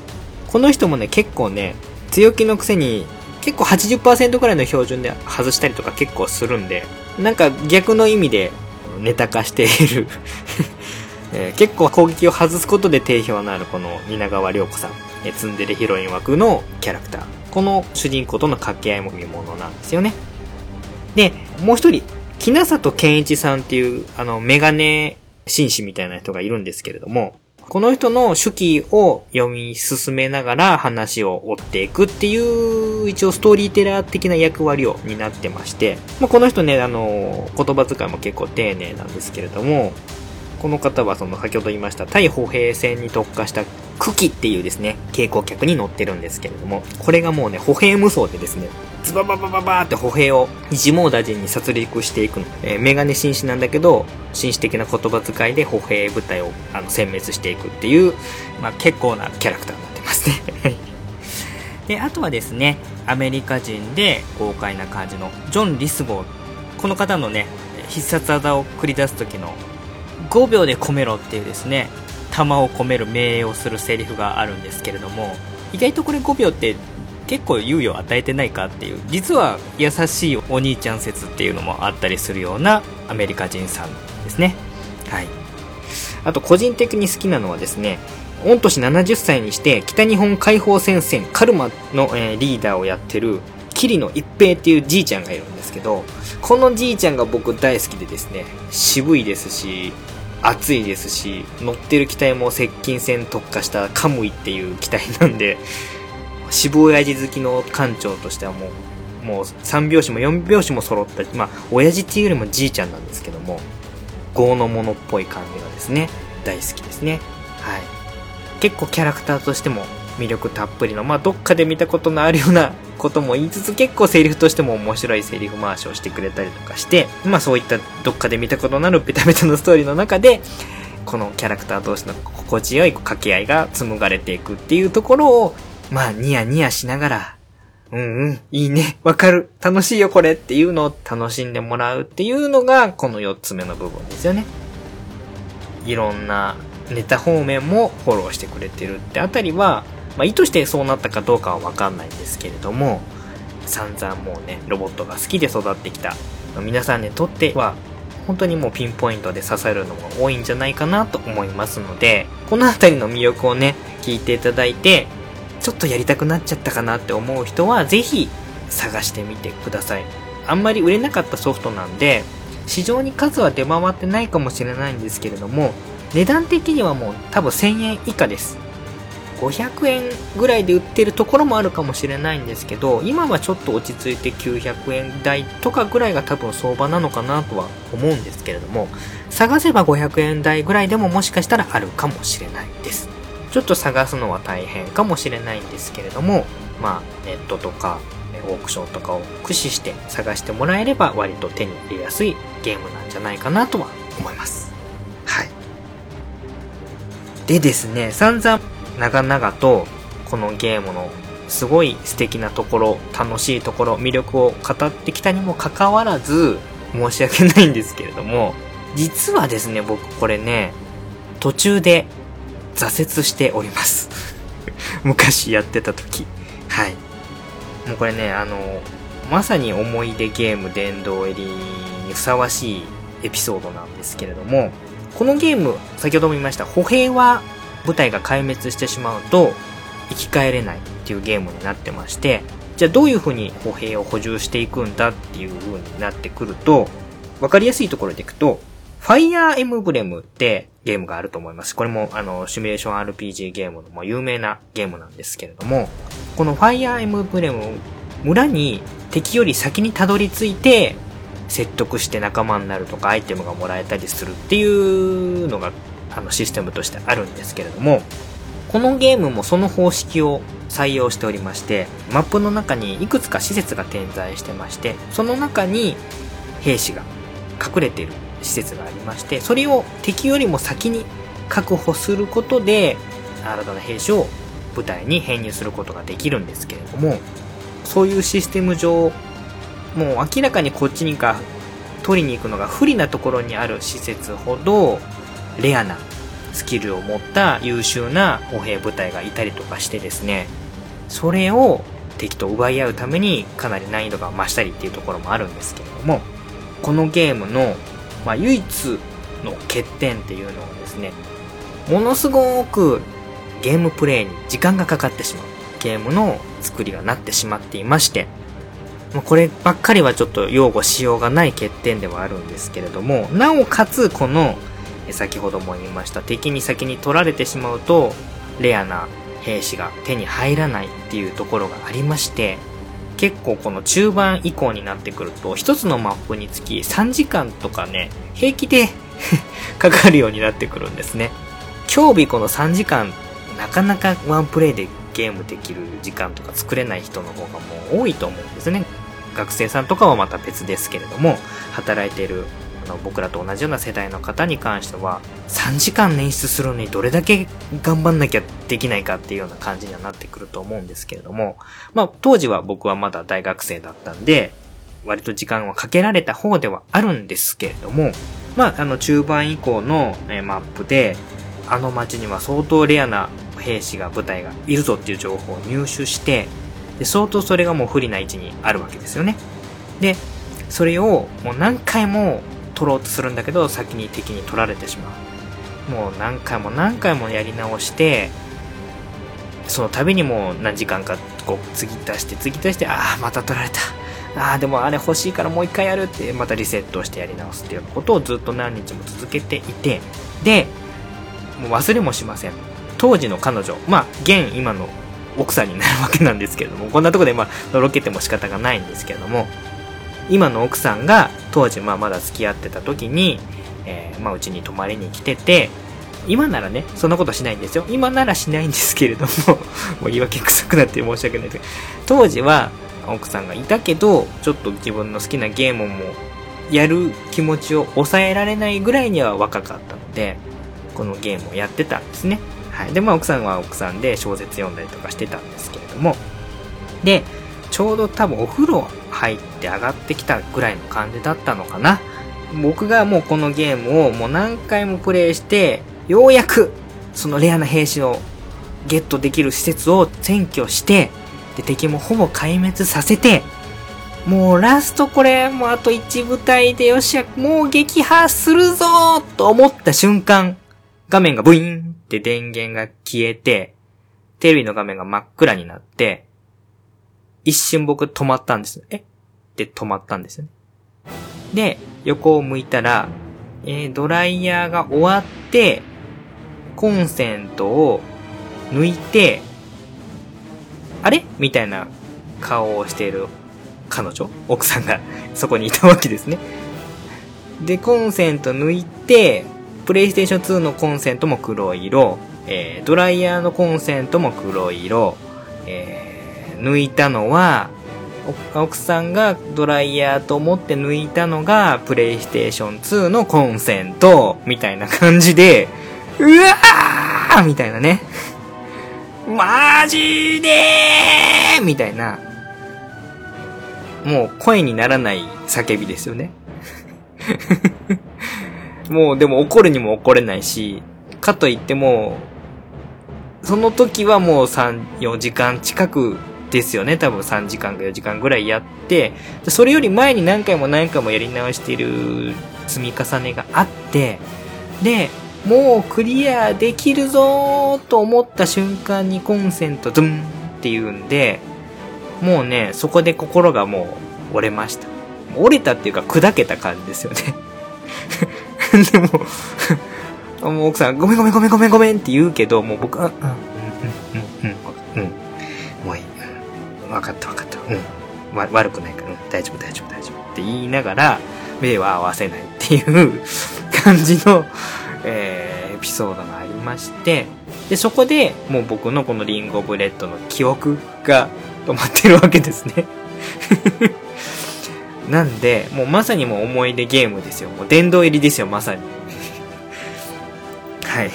この人もね、結構ね、強気のくせに結構80%くらいの標準で外したりとか結構するんで、なんか逆の意味でネタ化している えー、結構攻撃を外すことで定評のあるこの蜷川涼子さん、えー、ツンデレヒロイン枠のキャラクター。この主人公との掛け合いも見ものなんですよね。で、もう一人、木名里健一さんっていう、あの、メガネ紳士みたいな人がいるんですけれども、この人の手記を読み進めながら話を追っていくっていう、一応ストーリーテラー的な役割を担ってまして、まあ、この人ね、あの、言葉遣いも結構丁寧なんですけれども、この方はその先ほど言いました対歩兵戦に特化したクキっていうですね、蛍光客に乗ってるんですけれども、これがもうね、歩兵無双でですね、ズバババババーって歩兵を一網打尽に殺戮していくの。えー、メガネ紳士なんだけど、紳士的な言葉遣いで歩兵部隊をあの殲滅していくっていう、まあ、結構なキャラクターになってますね。で、あとはですね、アメリカ人で豪快な感じのジョン・リスゴー。この方のね、必殺技を繰り出す時の5秒で込めろっていうですね、弾を込める命令をするセリフがあるんですけれども意外とこれ5秒って結構猶予を与えてないかっていう実は優しいお兄ちゃん説っていうのもあったりするようなアメリカ人さんですね。はい。あと個人的に好きなのはですね御年70歳にして北日本解放戦線カルマの、えー、リーダーをやってる桐野一平っていうじいちゃんがいるんですけどこのじいちゃんが僕大好きでですね渋いですし暑いですし、乗ってる機体も接近戦特化したカムイっていう機体なんで、死亡親父好きの艦長としてはもう、もう3拍子も4拍子も揃った、まあ、親父っていうよりもじいちゃんなんですけども、豪のものっぽい感じがですね、大好きですね。はい。結構キャラクターとしても魅力たっぷりの、まあ、どっかで見たことのあるようなことも言いつつ結構セリフとしても面白いセリフ回しをしてくれたりとかして、まあそういったどっかで見たことのあるベタベタのストーリーの中で、このキャラクター同士の心地よい掛け合いが紡がれていくっていうところを、まあニヤニヤしながら、うんうん、いいね、わかる、楽しいよこれっていうのを楽しんでもらうっていうのが、この4つ目の部分ですよね。いろんなネタ方面もフォローしてくれてるってあたりは、まあ、意図してそうなったかどうかはわかんないんですけれども、散々もうね、ロボットが好きで育ってきた皆さんにとっては、本当にもうピンポイントで刺さるのが多いんじゃないかなと思いますので、この辺りの魅力をね、聞いていただいて、ちょっとやりたくなっちゃったかなって思う人は、ぜひ探してみてください。あんまり売れなかったソフトなんで、市場に数は出回ってないかもしれないんですけれども、値段的にはもう多分1000円以下です。500円ぐらいで売ってるところもあるかもしれないんですけど、今はちょっと落ち着いて900円台とかぐらいが多分相場なのかなとは思うんですけれども、探せば500円台ぐらいでももしかしたらあるかもしれないです。ちょっと探すのは大変かもしれないんですけれども、まあ、ネットとか、オークションとかを駆使して探してもらえれば割と手に入れやすいゲームなんじゃないかなとは思います。はい。でですね、散々長々とこのゲームのすごい素敵なところ、楽しいところ、魅力を語ってきたにもかかわらず、申し訳ないんですけれども、実はですね、僕これね、途中で挫折しております。昔やってた時。はい。もうこれね、あの、まさに思い出ゲーム殿堂入りにふさわしいエピソードなんですけれども、このゲーム、先ほども言いました、歩兵は部隊が壊滅してしまうと生き返れないっていうゲームになってまして、じゃあどういう風に歩兵を補充していくんだっていう風になってくると、わかりやすいところでいくと、ファイアーエムブレムってゲームがあると思います。これもあの、シミュレーション RPG ゲームのも有名なゲームなんですけれども、このファイアーエムブレム村に敵より先にたどり着いて説得して仲間になるとかアイテムがもらえたりするっていうのがあのシステムとしてあるんですけれども、このゲームもその方式を採用しておりまして、マップの中にいくつか施設が点在してまして、その中に兵士が隠れている施設がありまして、それを敵よりも先に確保することで、新たな兵士を部隊に編入することができるんですけれども、そういうシステム上、もう明らかにこっちにか取りに行くのが不利なところにある施設ほど、レアなスキルを持った優秀な歩兵部隊がいたりとかしてですね、それを敵と奪い合うためにかなり難易度が増したりっていうところもあるんですけれども、このゲームの、まあ、唯一の欠点っていうのはですね、ものすごくゲームプレイに時間がかかってしまうゲームの作りがなってしまっていまして、こればっかりはちょっと擁護しようがない欠点ではあるんですけれども、なおかつこの先ほども言いました敵に先に取られてしまうとレアな兵士が手に入らないっていうところがありまして結構この中盤以降になってくると一つのマップにつき3時間とかね平気で かかるようになってくるんですね。今日日この3時間なかなかワンプレイでゲームできる時間とか作れない人の方がもう多いと思うんですね。学生さんとかはまた別ですけれども働いてるの僕らと同じような世代の方に関しては3時間捻出するのにどれだけ頑張んなきゃできないかっていうような感じにはなってくると思うんですけれども、まあ当時は僕はまだ大学生だったんで、割と時間はかけられた方ではあるんですけれども、まああの中盤以降の、マップで、あの街には相当レアな兵士が部隊がいるぞっていう情報を入手して、で相当それがもう不利な位置にあるわけですよね。で、それをもう何回も取ろうとするんだけど、先に敵に取られてしまう。もう何回も何回もやり直して、その度にもう何時間かこう継ぎ足して継ぎ足して、ああ、また取られた。ああ、でもあれ欲しいからもう一回やるって、またリセットしてやり直すっていうことをずっと何日も続けていて、で、もう忘れもしません。当時の彼女、まあ、現今の奥さんになるわけなんですけれども、こんなとこでまあ、のろけても仕方がないんですけれども、今の奥さんが当時まあまだ付き合ってた時に、え、まあうちに泊まりに来てて、今ならね、そんなことしないんですよ。今ならしないんですけれども、もう言い訳臭くなって申し訳ないですけど、当時は奥さんがいたけど、ちょっと自分の好きなゲームもやる気持ちを抑えられないぐらいには若かったので、このゲームをやってたんですね。はい。で、まあ奥さんは奥さんで小説読んだりとかしてたんですけれども、で、ちょうど多分お風呂入って上がってきたぐらいの感じだったのかな。僕がもうこのゲームをもう何回もプレイして、ようやくそのレアな兵士をゲットできる施設を占拠して、で、敵もほぼ壊滅させて、もうラストこれ、もうあと1部隊でよっしゃ、もう撃破するぞと思った瞬間、画面がブイーンって電源が消えて、テレビの画面が真っ暗になって、一瞬僕止まったんです。え？って止まったんですよね。で、横を向いたら、えー、ドライヤーが終わって、コンセントを抜いて、あれ？みたいな顔をしている彼女？奥さんが そこにいたわけですね。で、コンセント抜いて、プレイステーション2のコンセントも黒色、えー、ドライヤーのコンセントも黒色、えー抜いたのは、奥さんがドライヤーと思って抜いたのが、プレイステーション2のコンセント、みたいな感じで、うわーみたいなね。マジでーみたいな、もう声にならない叫びですよね。もうでも怒るにも怒れないし、かといっても、その時はもう3、4時間近くですよね。多分3時間か4時間ぐらいやって、それより前に何回も何回もやり直している積み重ねがあって、で、もうクリアできるぞと思った瞬間にコンセントドゥンって言うんで、もうね、そこで心がもう折れました。折れたっていうか砕けた感じですよね。でも 奥さん、ごめんごめんごめんごめんごめんって言うけど、もう僕は、うん、分かった分かった。うん。わ、悪くないから、うん、大丈夫大丈夫大丈夫って言いながら、目は合わせないっていう感じの、えー、エピソードがありまして、で、そこでもう僕のこのリンゴブレッドの記憶が止まってるわけですね なんで、もうまさにもう思い出ゲームですよ。もう殿堂入りですよ、まさに。はい。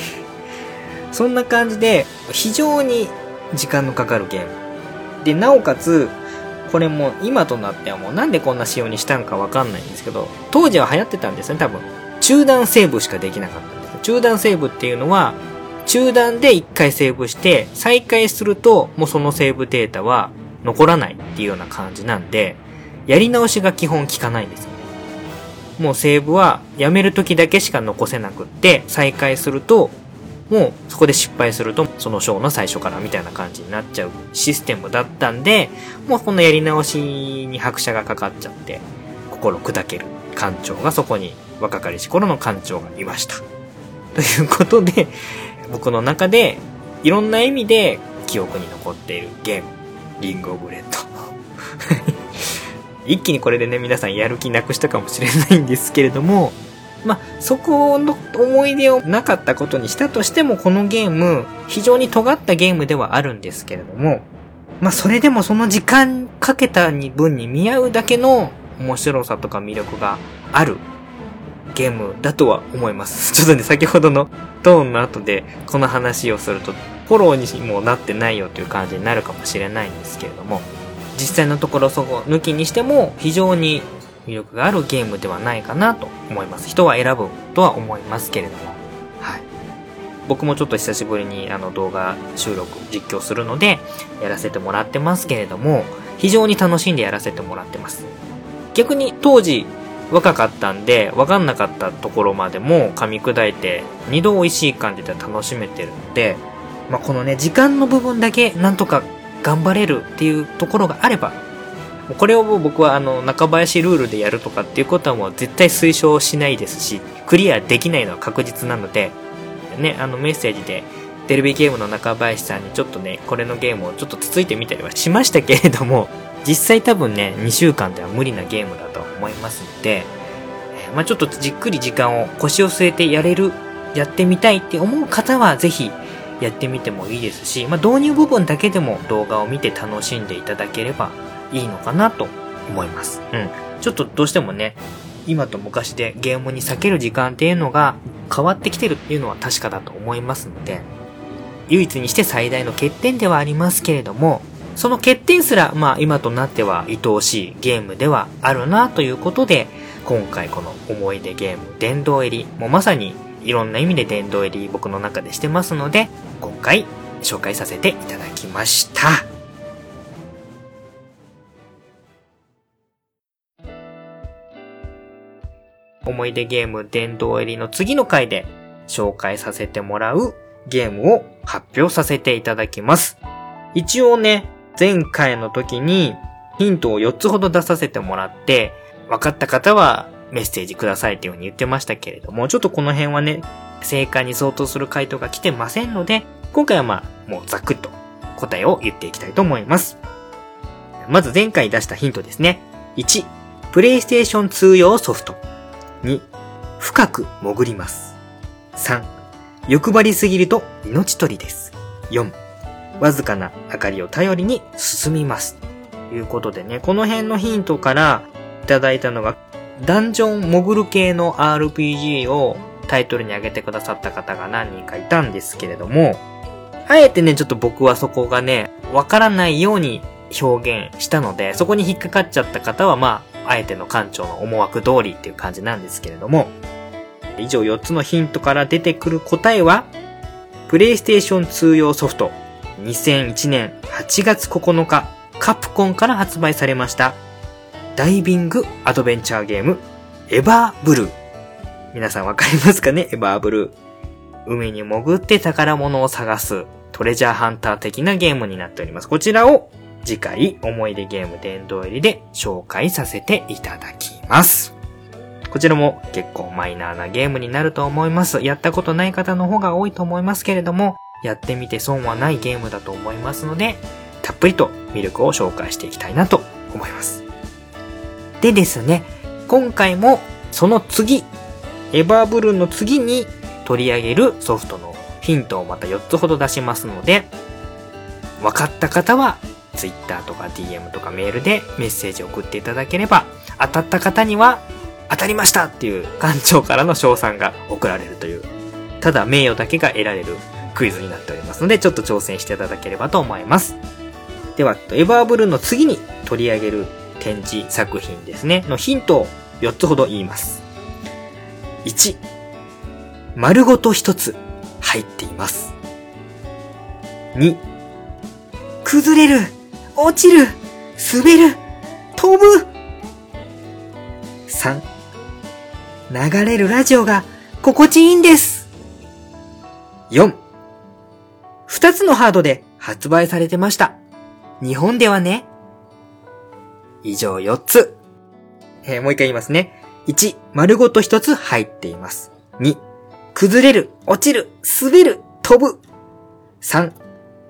そんな感じで、非常に時間のかかるゲーム。で、なおかつ、これも今となってはもうなんでこんな仕様にしたんかわかんないんですけど、当時は流行ってたんですね、多分。中断セーブしかできなかったんです。中断セーブっていうのは、中断で1回セーブして、再開すると、もうそのセーブデータは残らないっていうような感じなんで、やり直しが基本効かないんですよね。もうセーブはやめる時だけしか残せなくって、再開すると、もうそこで失敗すると、その章の最初からみたいな感じになっちゃうシステムだったんで、もうこのやり直しに拍車がかかっちゃって、心砕ける館長がそこに若かりし頃の館長がいました。ということで、僕の中でいろんな意味で記憶に残っているゲーム、リングオブレッド。一気にこれでね、皆さんやる気なくしたかもしれないんですけれども、まあ、そこの思い出をなかったことにしたとしても、このゲーム、非常に尖ったゲームではあるんですけれども、まあ、それでもその時間かけた分に見合うだけの面白さとか魅力があるゲームだとは思います。ちょっとね、先ほどのトーンの後でこの話をすると、フォローにもなってないよという感じになるかもしれないんですけれども、実際のところそこ抜きにしても非常に魅力があるゲームではないかなと思います。人は選ぶとは思いますけれども。はい。僕もちょっと久しぶりにあの動画収録実況するのでやらせてもらってますけれども、非常に楽しんでやらせてもらってます。逆に当時若かったんで分かんなかったところまでも噛み砕いて二度美味しい感じで楽しめてるので、まあ、このね、時間の部分だけなんとか頑張れるっていうところがあれば、これをもう僕はあの、中林ルールでやるとかっていうことはもう絶対推奨しないですし、クリアできないのは確実なので、ね、あのメッセージで、テレビゲームの中林さんにちょっとね、これのゲームをちょっとつついてみたりはしましたけれども、実際多分ね、2週間では無理なゲームだと思いますので、まあちょっとじっくり時間を腰を据えてやれる、やってみたいって思う方はぜひやってみてもいいですし、まあ、導入部分だけでも動画を見て楽しんでいただければいいのかなと思います。うん。ちょっとどうしてもね、今と昔でゲームに避ける時間っていうのが変わってきてるっていうのは確かだと思いますので、唯一にして最大の欠点ではありますけれども、その欠点すら、まあ今となっては愛おしいゲームではあるなということで、今回この思い出ゲーム、殿堂入り、もうまさにいろんな意味で殿堂入り僕の中でしてますので、今回紹介させていただきました。思い出ゲーム殿堂入りの次の回で紹介させてもらうゲームを発表させていただきます。一応ね、前回の時にヒントを4つほど出させてもらって、分かった方はメッセージくださいっていう風に言ってましたけれども、ちょっとこの辺はね、正解に相当する回答が来てませんので、今回はまあ、もうざっくりと答えを言っていきたいと思います。まず前回出したヒントですね。1、プレイステーション2用ソフト。2、深く潜ります。3、欲張りすぎると命取りです。4、わずかな明かりを頼りに進みます。ということでね、この辺のヒントからいただいたのが、ダンジョン潜る系の RPG をタイトルに挙げてくださった方が何人かいたんですけれども、あえてね、ちょっと僕はそこがね、わからないように表現したので、そこに引っかかっちゃった方は、まあ、えての館長の思惑通りっていう感じなんですけれども、以上4つのヒントから出てくる答えは、プレイステーション2用ソフト、2001年8月9日、カプコンから発売されました、ダイビングアドベンチャーゲーム、エバーブルー。皆さんわかりますかね？エバーブルー。海に潜って宝物を探すトレジャーハンター的なゲームになっております。こちらを次回思い出ゲーム殿堂入りで紹介させていただきます。こちらも結構マイナーなゲームになると思います。やったことない方の方が多いと思いますけれども、やってみて損はないゲームだと思いますので、たっぷりと魅力を紹介していきたいなと思います。でですね、今回もその次、エバーブルーの次に取り上げるソフトのヒントをまた4つほど出しますので、分かった方は Twitter とか DM とかメールでメッセージを送っていただければ、当たった方には当たりましたっていう館長からの賞賛が送られるという、ただ名誉だけが得られるクイズになっておりますので、ちょっと挑戦していただければと思います。では、エバーブルーの次に取り上げる展示作品ですね、のヒントを4つほど言います。1、丸ごと1つ入っています。2、崩れる、落ちる、滑る、飛ぶ。3、流れるラジオが心地いいんです。4、2つのハードで発売されてました。日本ではね。以上4つ。えー、もう一回言いますね。1、丸ごと1つ入っています。2、崩れる、落ちる、滑る、飛ぶ。3、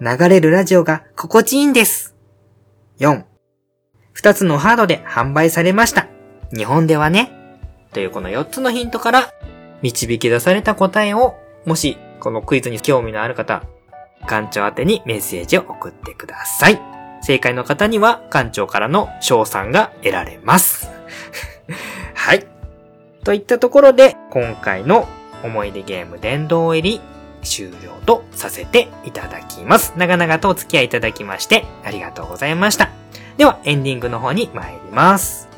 流れるラジオが心地いいんです。4、2つのハードで販売されました。日本ではね。というこの4つのヒントから導き出された答えを、もしこのクイズに興味のある方、館長宛てにメッセージを送ってください。正解の方には館長からの賞賛が得られます。はい。といったところで、今回の思い出ゲーム殿堂入り終了とさせていただきます。長々とお付き合いいただきましてありがとうございました。ではエンディングの方に参ります。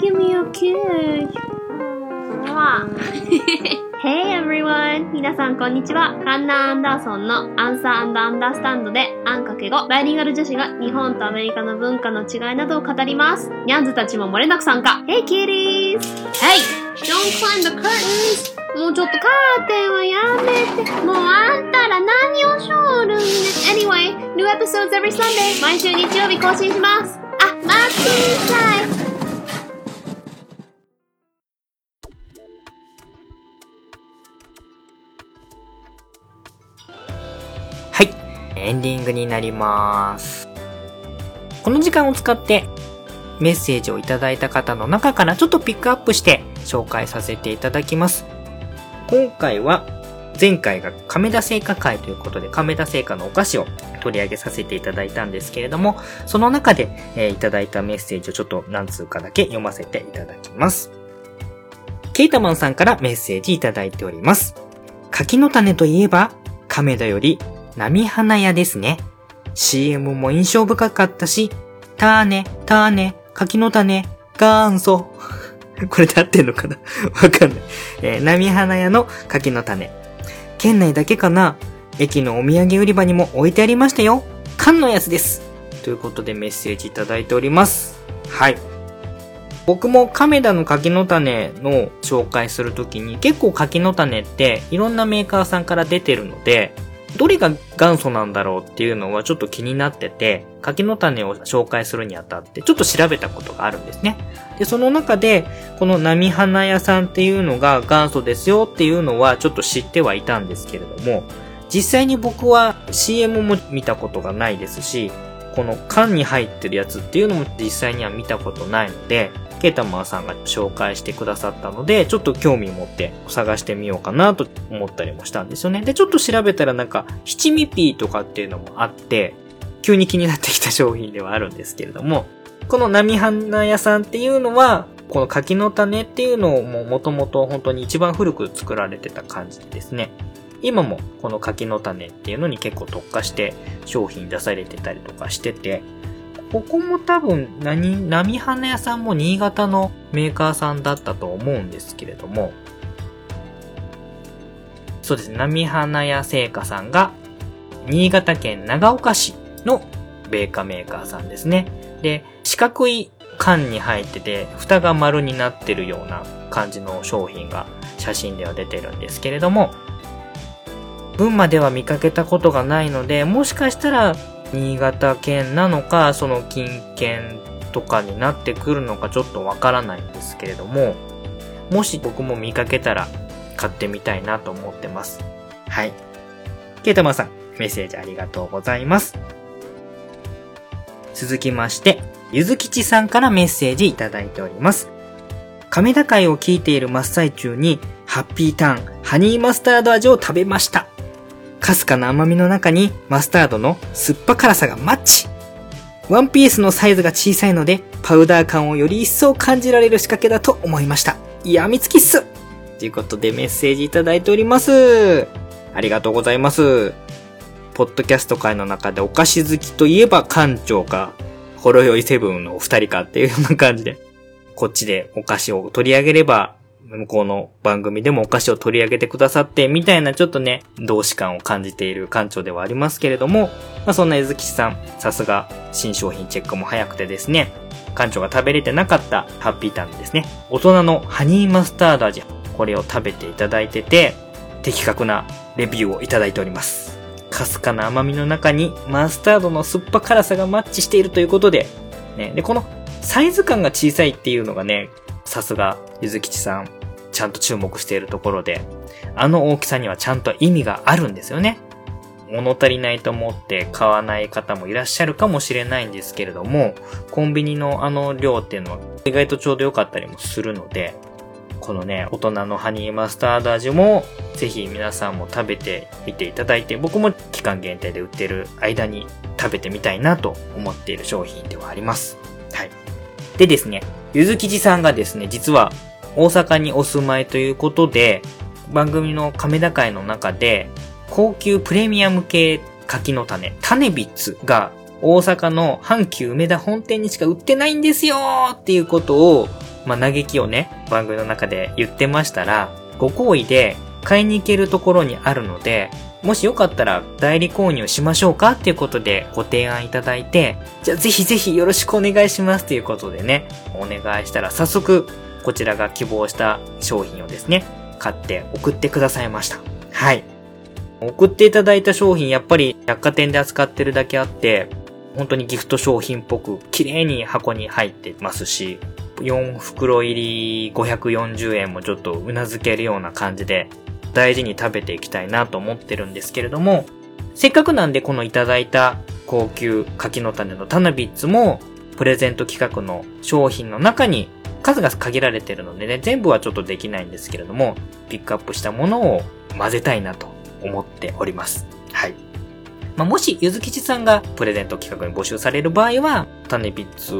Give me a kiss. Hey everyone! 皆さんこんにちは。カンナ・アンダーソンのアンサーアンダースタンドでアンかけ語バイリンガル女子が日本とアメリカの文化の違いなどを語ります。ニャンズたちも漏れなく参加。Hey kitties! Hey! Don't climb the curtains! もうちょっとカーテンはやめて。もうあんたら何をしょるんね。Anyway, new episodes every Sunday. 毎週日曜日更新します。あ、待ってください。エンディングになります。この時間を使ってメッセージをいただいた方の中からちょっとピックアップして紹介させていただきます。今回は前回が亀田製菓会ということで亀田製菓のお菓子を取り上げさせていただいたんですけれども、その中で、えー、いただいたメッセージをちょっと何通かだけ読ませていただきます。ケイタマンさんからメッセージいただいております。柿の種といえば、亀田より波花屋ですね。CM も印象深かったし、種、種、柿の種、元祖。これで合ってんのかな？わかんない。えー、波花屋の柿の種。県内だけかな？駅のお土産売り場にも置いてありましたよ。缶のやつです。ということでメッセージいただいております。はい。僕も亀田の柿の種の紹介するときに結構柿の種っていろんなメーカーさんから出てるので、どれが元祖なんだろうっていうのはちょっと気になってて、柿の種を紹介するにあたってちょっと調べたことがあるんですね。で、その中で、この波花屋さんっていうのが元祖ですよっていうのはちょっと知ってはいたんですけれども、実際に僕は CM も見たことがないですし、この缶に入ってるやつっていうのも実際には見たことないので、ケータマンさんが紹介してくださったので、ちょっと興味持って探してみようかなと思ったりもしたんですよね。で、ちょっと調べたらなんか、七味ピーとかっていうのもあって、急に気になってきた商品ではあるんですけれども、この波花屋さんっていうのは、この柿の種っていうのをももともと本当に一番古く作られてた感じですね。今もこの柿の種っていうのに結構特化して商品出されてたりとかしてて、ここも多分何、波花屋さんも新潟のメーカーさんだったと思うんですけれども、そうですね、波花屋製菓さんが新潟県長岡市の米菓メーカーさんですね。で、四角い缶に入ってて、蓋が丸になってるような感じの商品が写真では出てるんですけれども、群馬では見かけたことがないので、もしかしたら新潟県なのか、その近県とかになってくるのかちょっとわからないんですけれども、もし僕も見かけたら買ってみたいなと思ってます。はい。ケイタマさん、メッセージありがとうございます。続きまして、ゆずきちさんからメッセージいただいております。亀田会を聞いている真っ最中に、ハッピーターン、ハニーマスタード味を食べました。かすかな甘みの中にマスタードの酸っぱ辛さがマッチ。ワンピースのサイズが小さいので、パウダー感をより一層感じられる仕掛けだと思いました。やみつきっすということでメッセージいただいております。ありがとうございます。ポッドキャスト界の中でお菓子好きといえば館長か、ほろよいセブンのお二人かっていうような感じで、こっちでお菓子を取り上げれば、向こうの番組でもお菓子を取り上げてくださって、みたいなちょっとね、同志感を感じている館長ではありますけれども、まあそんなゆずきさん、さすが新商品チェックも早くてですね、館長が食べれてなかったハッピーターンですね、大人のハニーマスタード味、これを食べていただいてて、的確なレビューをいただいております。かすかな甘みの中にマスタードの酸っぱ辛さがマッチしているということで、ね、で、このサイズ感が小さいっていうのがね、さすが、ゆずきちさん、ちゃんと注目しているところで、あの大きさにはちゃんと意味があるんですよね。物足りないと思って買わない方もいらっしゃるかもしれないんですけれども、コンビニのあの量っていうのは意外とちょうど良かったりもするので、このね、大人のハニーマスタード味も、ぜひ皆さんも食べてみていただいて、僕も期間限定で売ってる間に食べてみたいなと思っている商品ではあります。はい。でですね、ゆずきじさんがですね、実は大阪にお住まいということで、番組の亀田会の中で、高級プレミアム系柿の種、種ビッツが大阪の阪急梅田本店にしか売ってないんですよっていうことをまあ、嘆きをね、番組の中で言ってましたら、ご好意で買いに行けるところにあるので、もしよかったら代理購入しましょうかっていうことでご提案いただいて、じゃあぜひぜひよろしくお願いしますということでね、お願いしたら早速こちらが希望した商品をですね、買って送ってくださいました。はい。送っていただいた商品やっぱり百貨店で扱ってるだけあって、本当にギフト商品っぽく綺麗に箱に入ってますし、4袋入り540円もちょっと頷けるような感じで大事に食べていきたいなと思ってるんですけれども、せっかくなんでこのいただいた高級柿の種のタナビッツもプレゼント企画の商品の中に数が限られてるのでね、全部はちょっとできないんですけれども、ピックアップしたものを混ぜたいなと思っております。はい。まあ、もし、ゆずきちさんがプレゼント企画に募集される場合は、種ビッツ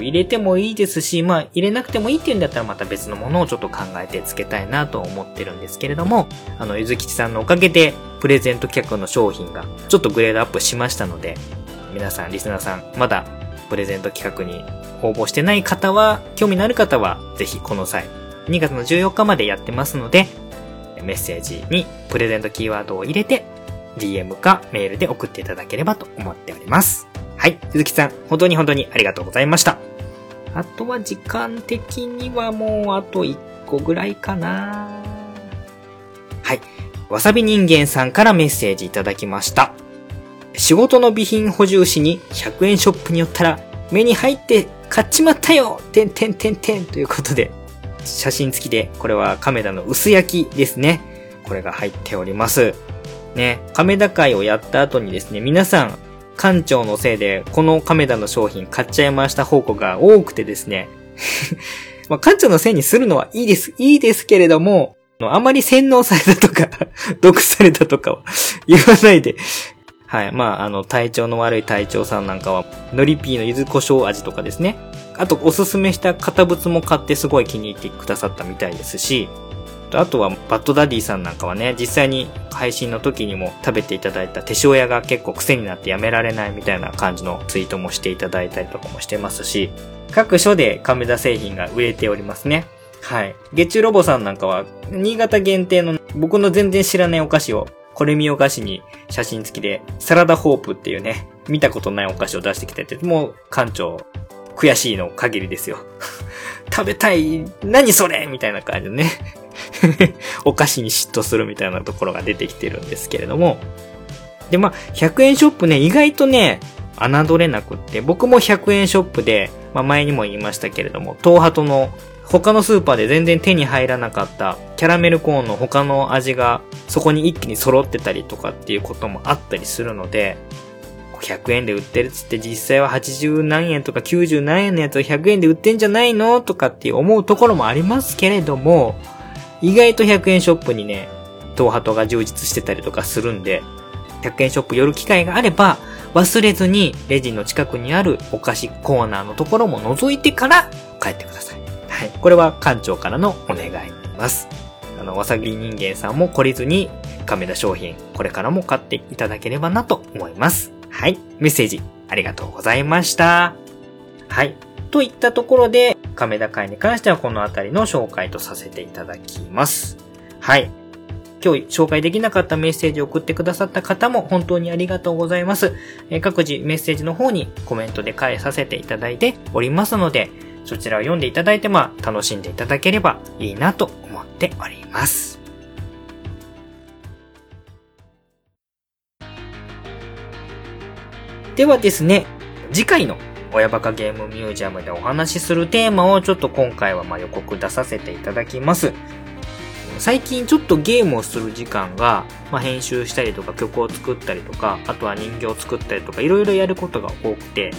入れてもいいですし、まあ、入れなくてもいいっていうんだったらまた別のものをちょっと考えて付けたいなと思ってるんですけれども、あの、ゆずきちさんのおかげで、プレゼント企画の商品がちょっとグレードアップしましたので、皆さん、リスナーさん、まだプレゼント企画に応募してない方は、興味のある方は、ぜひこの際、2月の14日までやってますので、メッセージにプレゼントキーワードを入れて DM かメールで送っていただければと思っております。はい。鈴木さん、本当に本当にありがとうございました。あとは時間的にはもうあと1個ぐらいかなはい。わさび人間さんからメッセージいただきました。仕事の備品補充しに100円ショップに寄ったら目に入って買っちまったよてんてんてんてんということで、写真付きで、これは亀田の薄焼きですね。これが入っております。ね、亀田会をやった後にですね、皆さん、館長のせいで、この亀田の商品買っちゃいました報告が多くてですね、まあ、館長のせいにするのはいいです。いいですけれども、あまり洗脳されたとか、毒されたとかは言わないで。はい。まあ、あの、体調の悪い隊長さんなんかは、のりピーの柚子胡椒味とかですね。あと、おすすめした堅物も買ってすごい気に入ってくださったみたいですし、あとは、バッドダディさんなんかはね、実際に配信の時にも食べていただいた手塩屋が結構癖になってやめられないみたいな感じのツイートもしていただいたりとかもしてますし、各所で亀田製品が売れておりますね。はい。月中ロボさんなんかは、新潟限定の僕の全然知らないお菓子を、これ見お菓子に写真付きで、サラダホープっていうね、見たことないお菓子を出してきてて、もう館長、悔しいの限りですよ。食べたい、何それみたいな感じでね。お菓子に嫉妬するみたいなところが出てきてるんですけれども。で、まあ、100円ショップね、意外とね、侮れなくって、僕も100円ショップで、まあ前にも言いましたけれども、東ハトの他のスーパーで全然手に入らなかったキャラメルコーンの他の味がそこに一気に揃ってたりとかっていうこともあったりするので、100円で売ってるっつって実際は80何円とか90何円のやつを100円で売ってんじゃないのとかって思うところもありますけれども、意外と100円ショップにね、東ハトが充実してたりとかするんで、100円ショップ寄る機会があれば、忘れずにレジの近くにあるお菓子コーナーのところも覗いてから帰ってください。はい。これは館長からのお願いになります。あの、わさぎ人間さんも懲りずに亀田商品、これからも買っていただければなと思います。はい。メッセージありがとうございました。はい。といったところで、亀田会に関してはこのあたりの紹介とさせていただきます。はい。今日紹介できなかったメッセージを送ってくださった方も本当にありがとうございます。え各自メッセージの方にコメントで返させていただいておりますので、そちらを読んでいただいて、まあ、楽しんでいただければいいなと思っております。ではですね、次回の親バカゲームミュージアムでお話しするテーマをちょっと今回はま予告出させていただきます。最近ちょっとゲームをする時間が、まあ、編集したりとか曲を作ったりとか、あとは人形を作ったりとか、いろいろやることが多くて、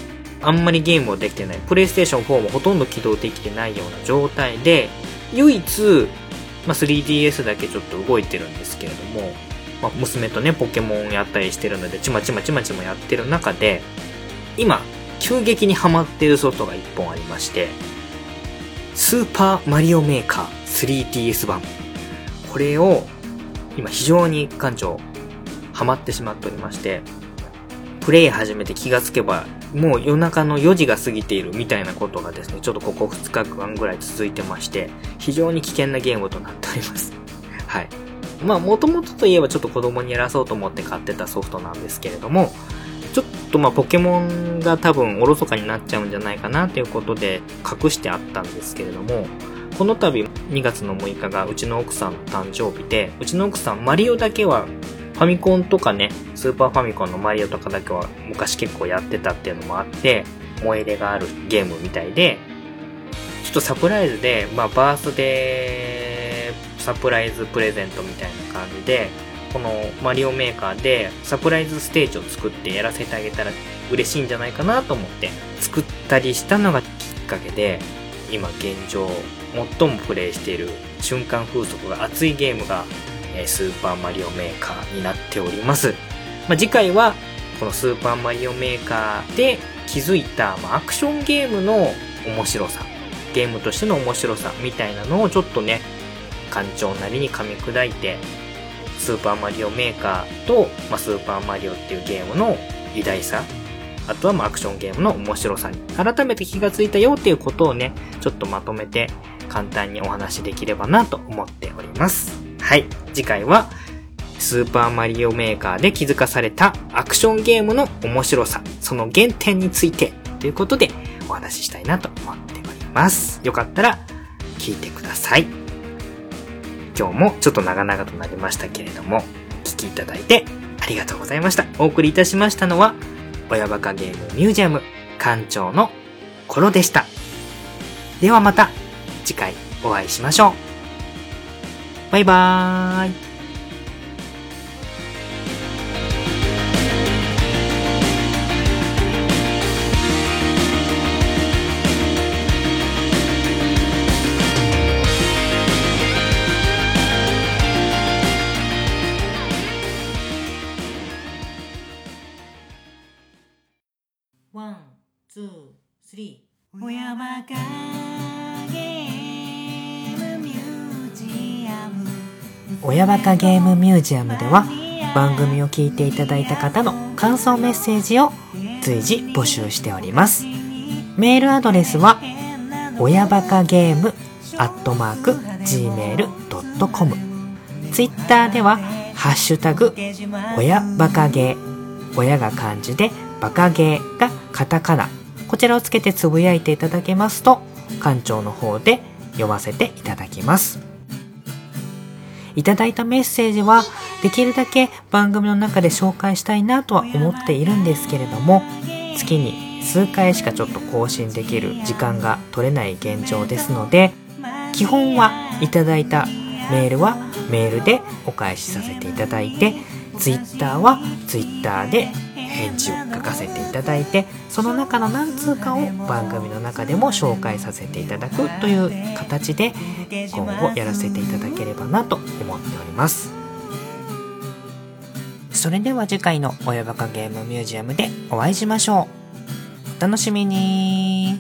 あんまりゲームをできてない、プレイステーション4もほとんど起動できてないような状態で、唯一、まあ、3DS だけちょっと動いてるんですけれども、まあ、娘とね、ポケモンやったりしてるので、ちまちまちまちまやってる中で、今、急激にハマってるソフトが1本ありまして、スーパーマリオメーカー 3DS 版。これを、今非常に館長、ハマってしまっておりまして、プレイ始めて気がつけば、もう夜中の4時が過ぎているみたいなことがですね、ちょっとここ2日間ぐらい続いてまして、非常に危険なゲームとなっております。はい。まあ、もともとといえばちょっと子供にやらそうと思って買ってたソフトなんですけれども、ちょっとまあ、ポケモンが多分おろそかになっちゃうんじゃないかなということで隠してあったんですけれども、この度2月の6日がうちの奥さんの誕生日で、うちの奥さんマリオだけはファミコンとかね、スーパーファミコンのマリオとかだけは昔結構やってたっていうのもあって、思い入れがあるゲームみたいで、ちょっとサプライズで、まあバースデーサプライズプレゼントみたいな感じで、このマリオメーカーでサプライズステージを作ってやらせてあげたら嬉しいんじゃないかなと思って作ったりしたのがきっかけで、今現状最もプレイしている瞬間風速が熱いゲームがスーパーマリオメーカーになっております。まあ、次回はこのスーパーマリオメーカーで気づいた、まあ、アクションゲームの面白さ、ゲームとしての面白さみたいなのをちょっとね、館長なりに噛み砕いて、スーパーマリオメーカーと、まあ、スーパーマリオっていうゲームの偉大さ、あとはまアクションゲームの面白さに改めて気がついたよっていうことをね、ちょっとまとめて簡単にお話しできればなと思っております。はい。次回は、スーパーマリオメーカーで気づかされたアクションゲームの面白さ、その原点についてということでお話ししたいなと思っております。よかったら聞いてください。今日もちょっと長々となりましたけれども、聞きいただいてありがとうございました。お送りいたしましたのは、親バカゲームミュージアム館長のコロでした。ではまた次回お会いしましょう。バイバーイ。親バカゲームミュージアムでは番組を聞いていただいた方の感想メッセージを随時募集しております。メールアドレスは親バカゲームアットマーク gmail.com ツイッターではハッシュタグ親バカゲー。親が漢字でバカゲーがカタカナ。こちらをつけてつぶやいていただけますと館長の方で読ませていただきます。いただいたメッセージはできるだけ番組の中で紹介したいなとは思っているんですけれども月に数回しかちょっと更新できる時間が取れない現状ですので基本はいただいたメールはメールでお返しさせていただいて Twitter は Twitter で返事を書かせていただいてその中の何通かを番組の中でも紹介させていただくという形で今後やらせていただければなと思っております。それでは次回の親バカゲームミュージアムでお会いしましょう。お楽しみに。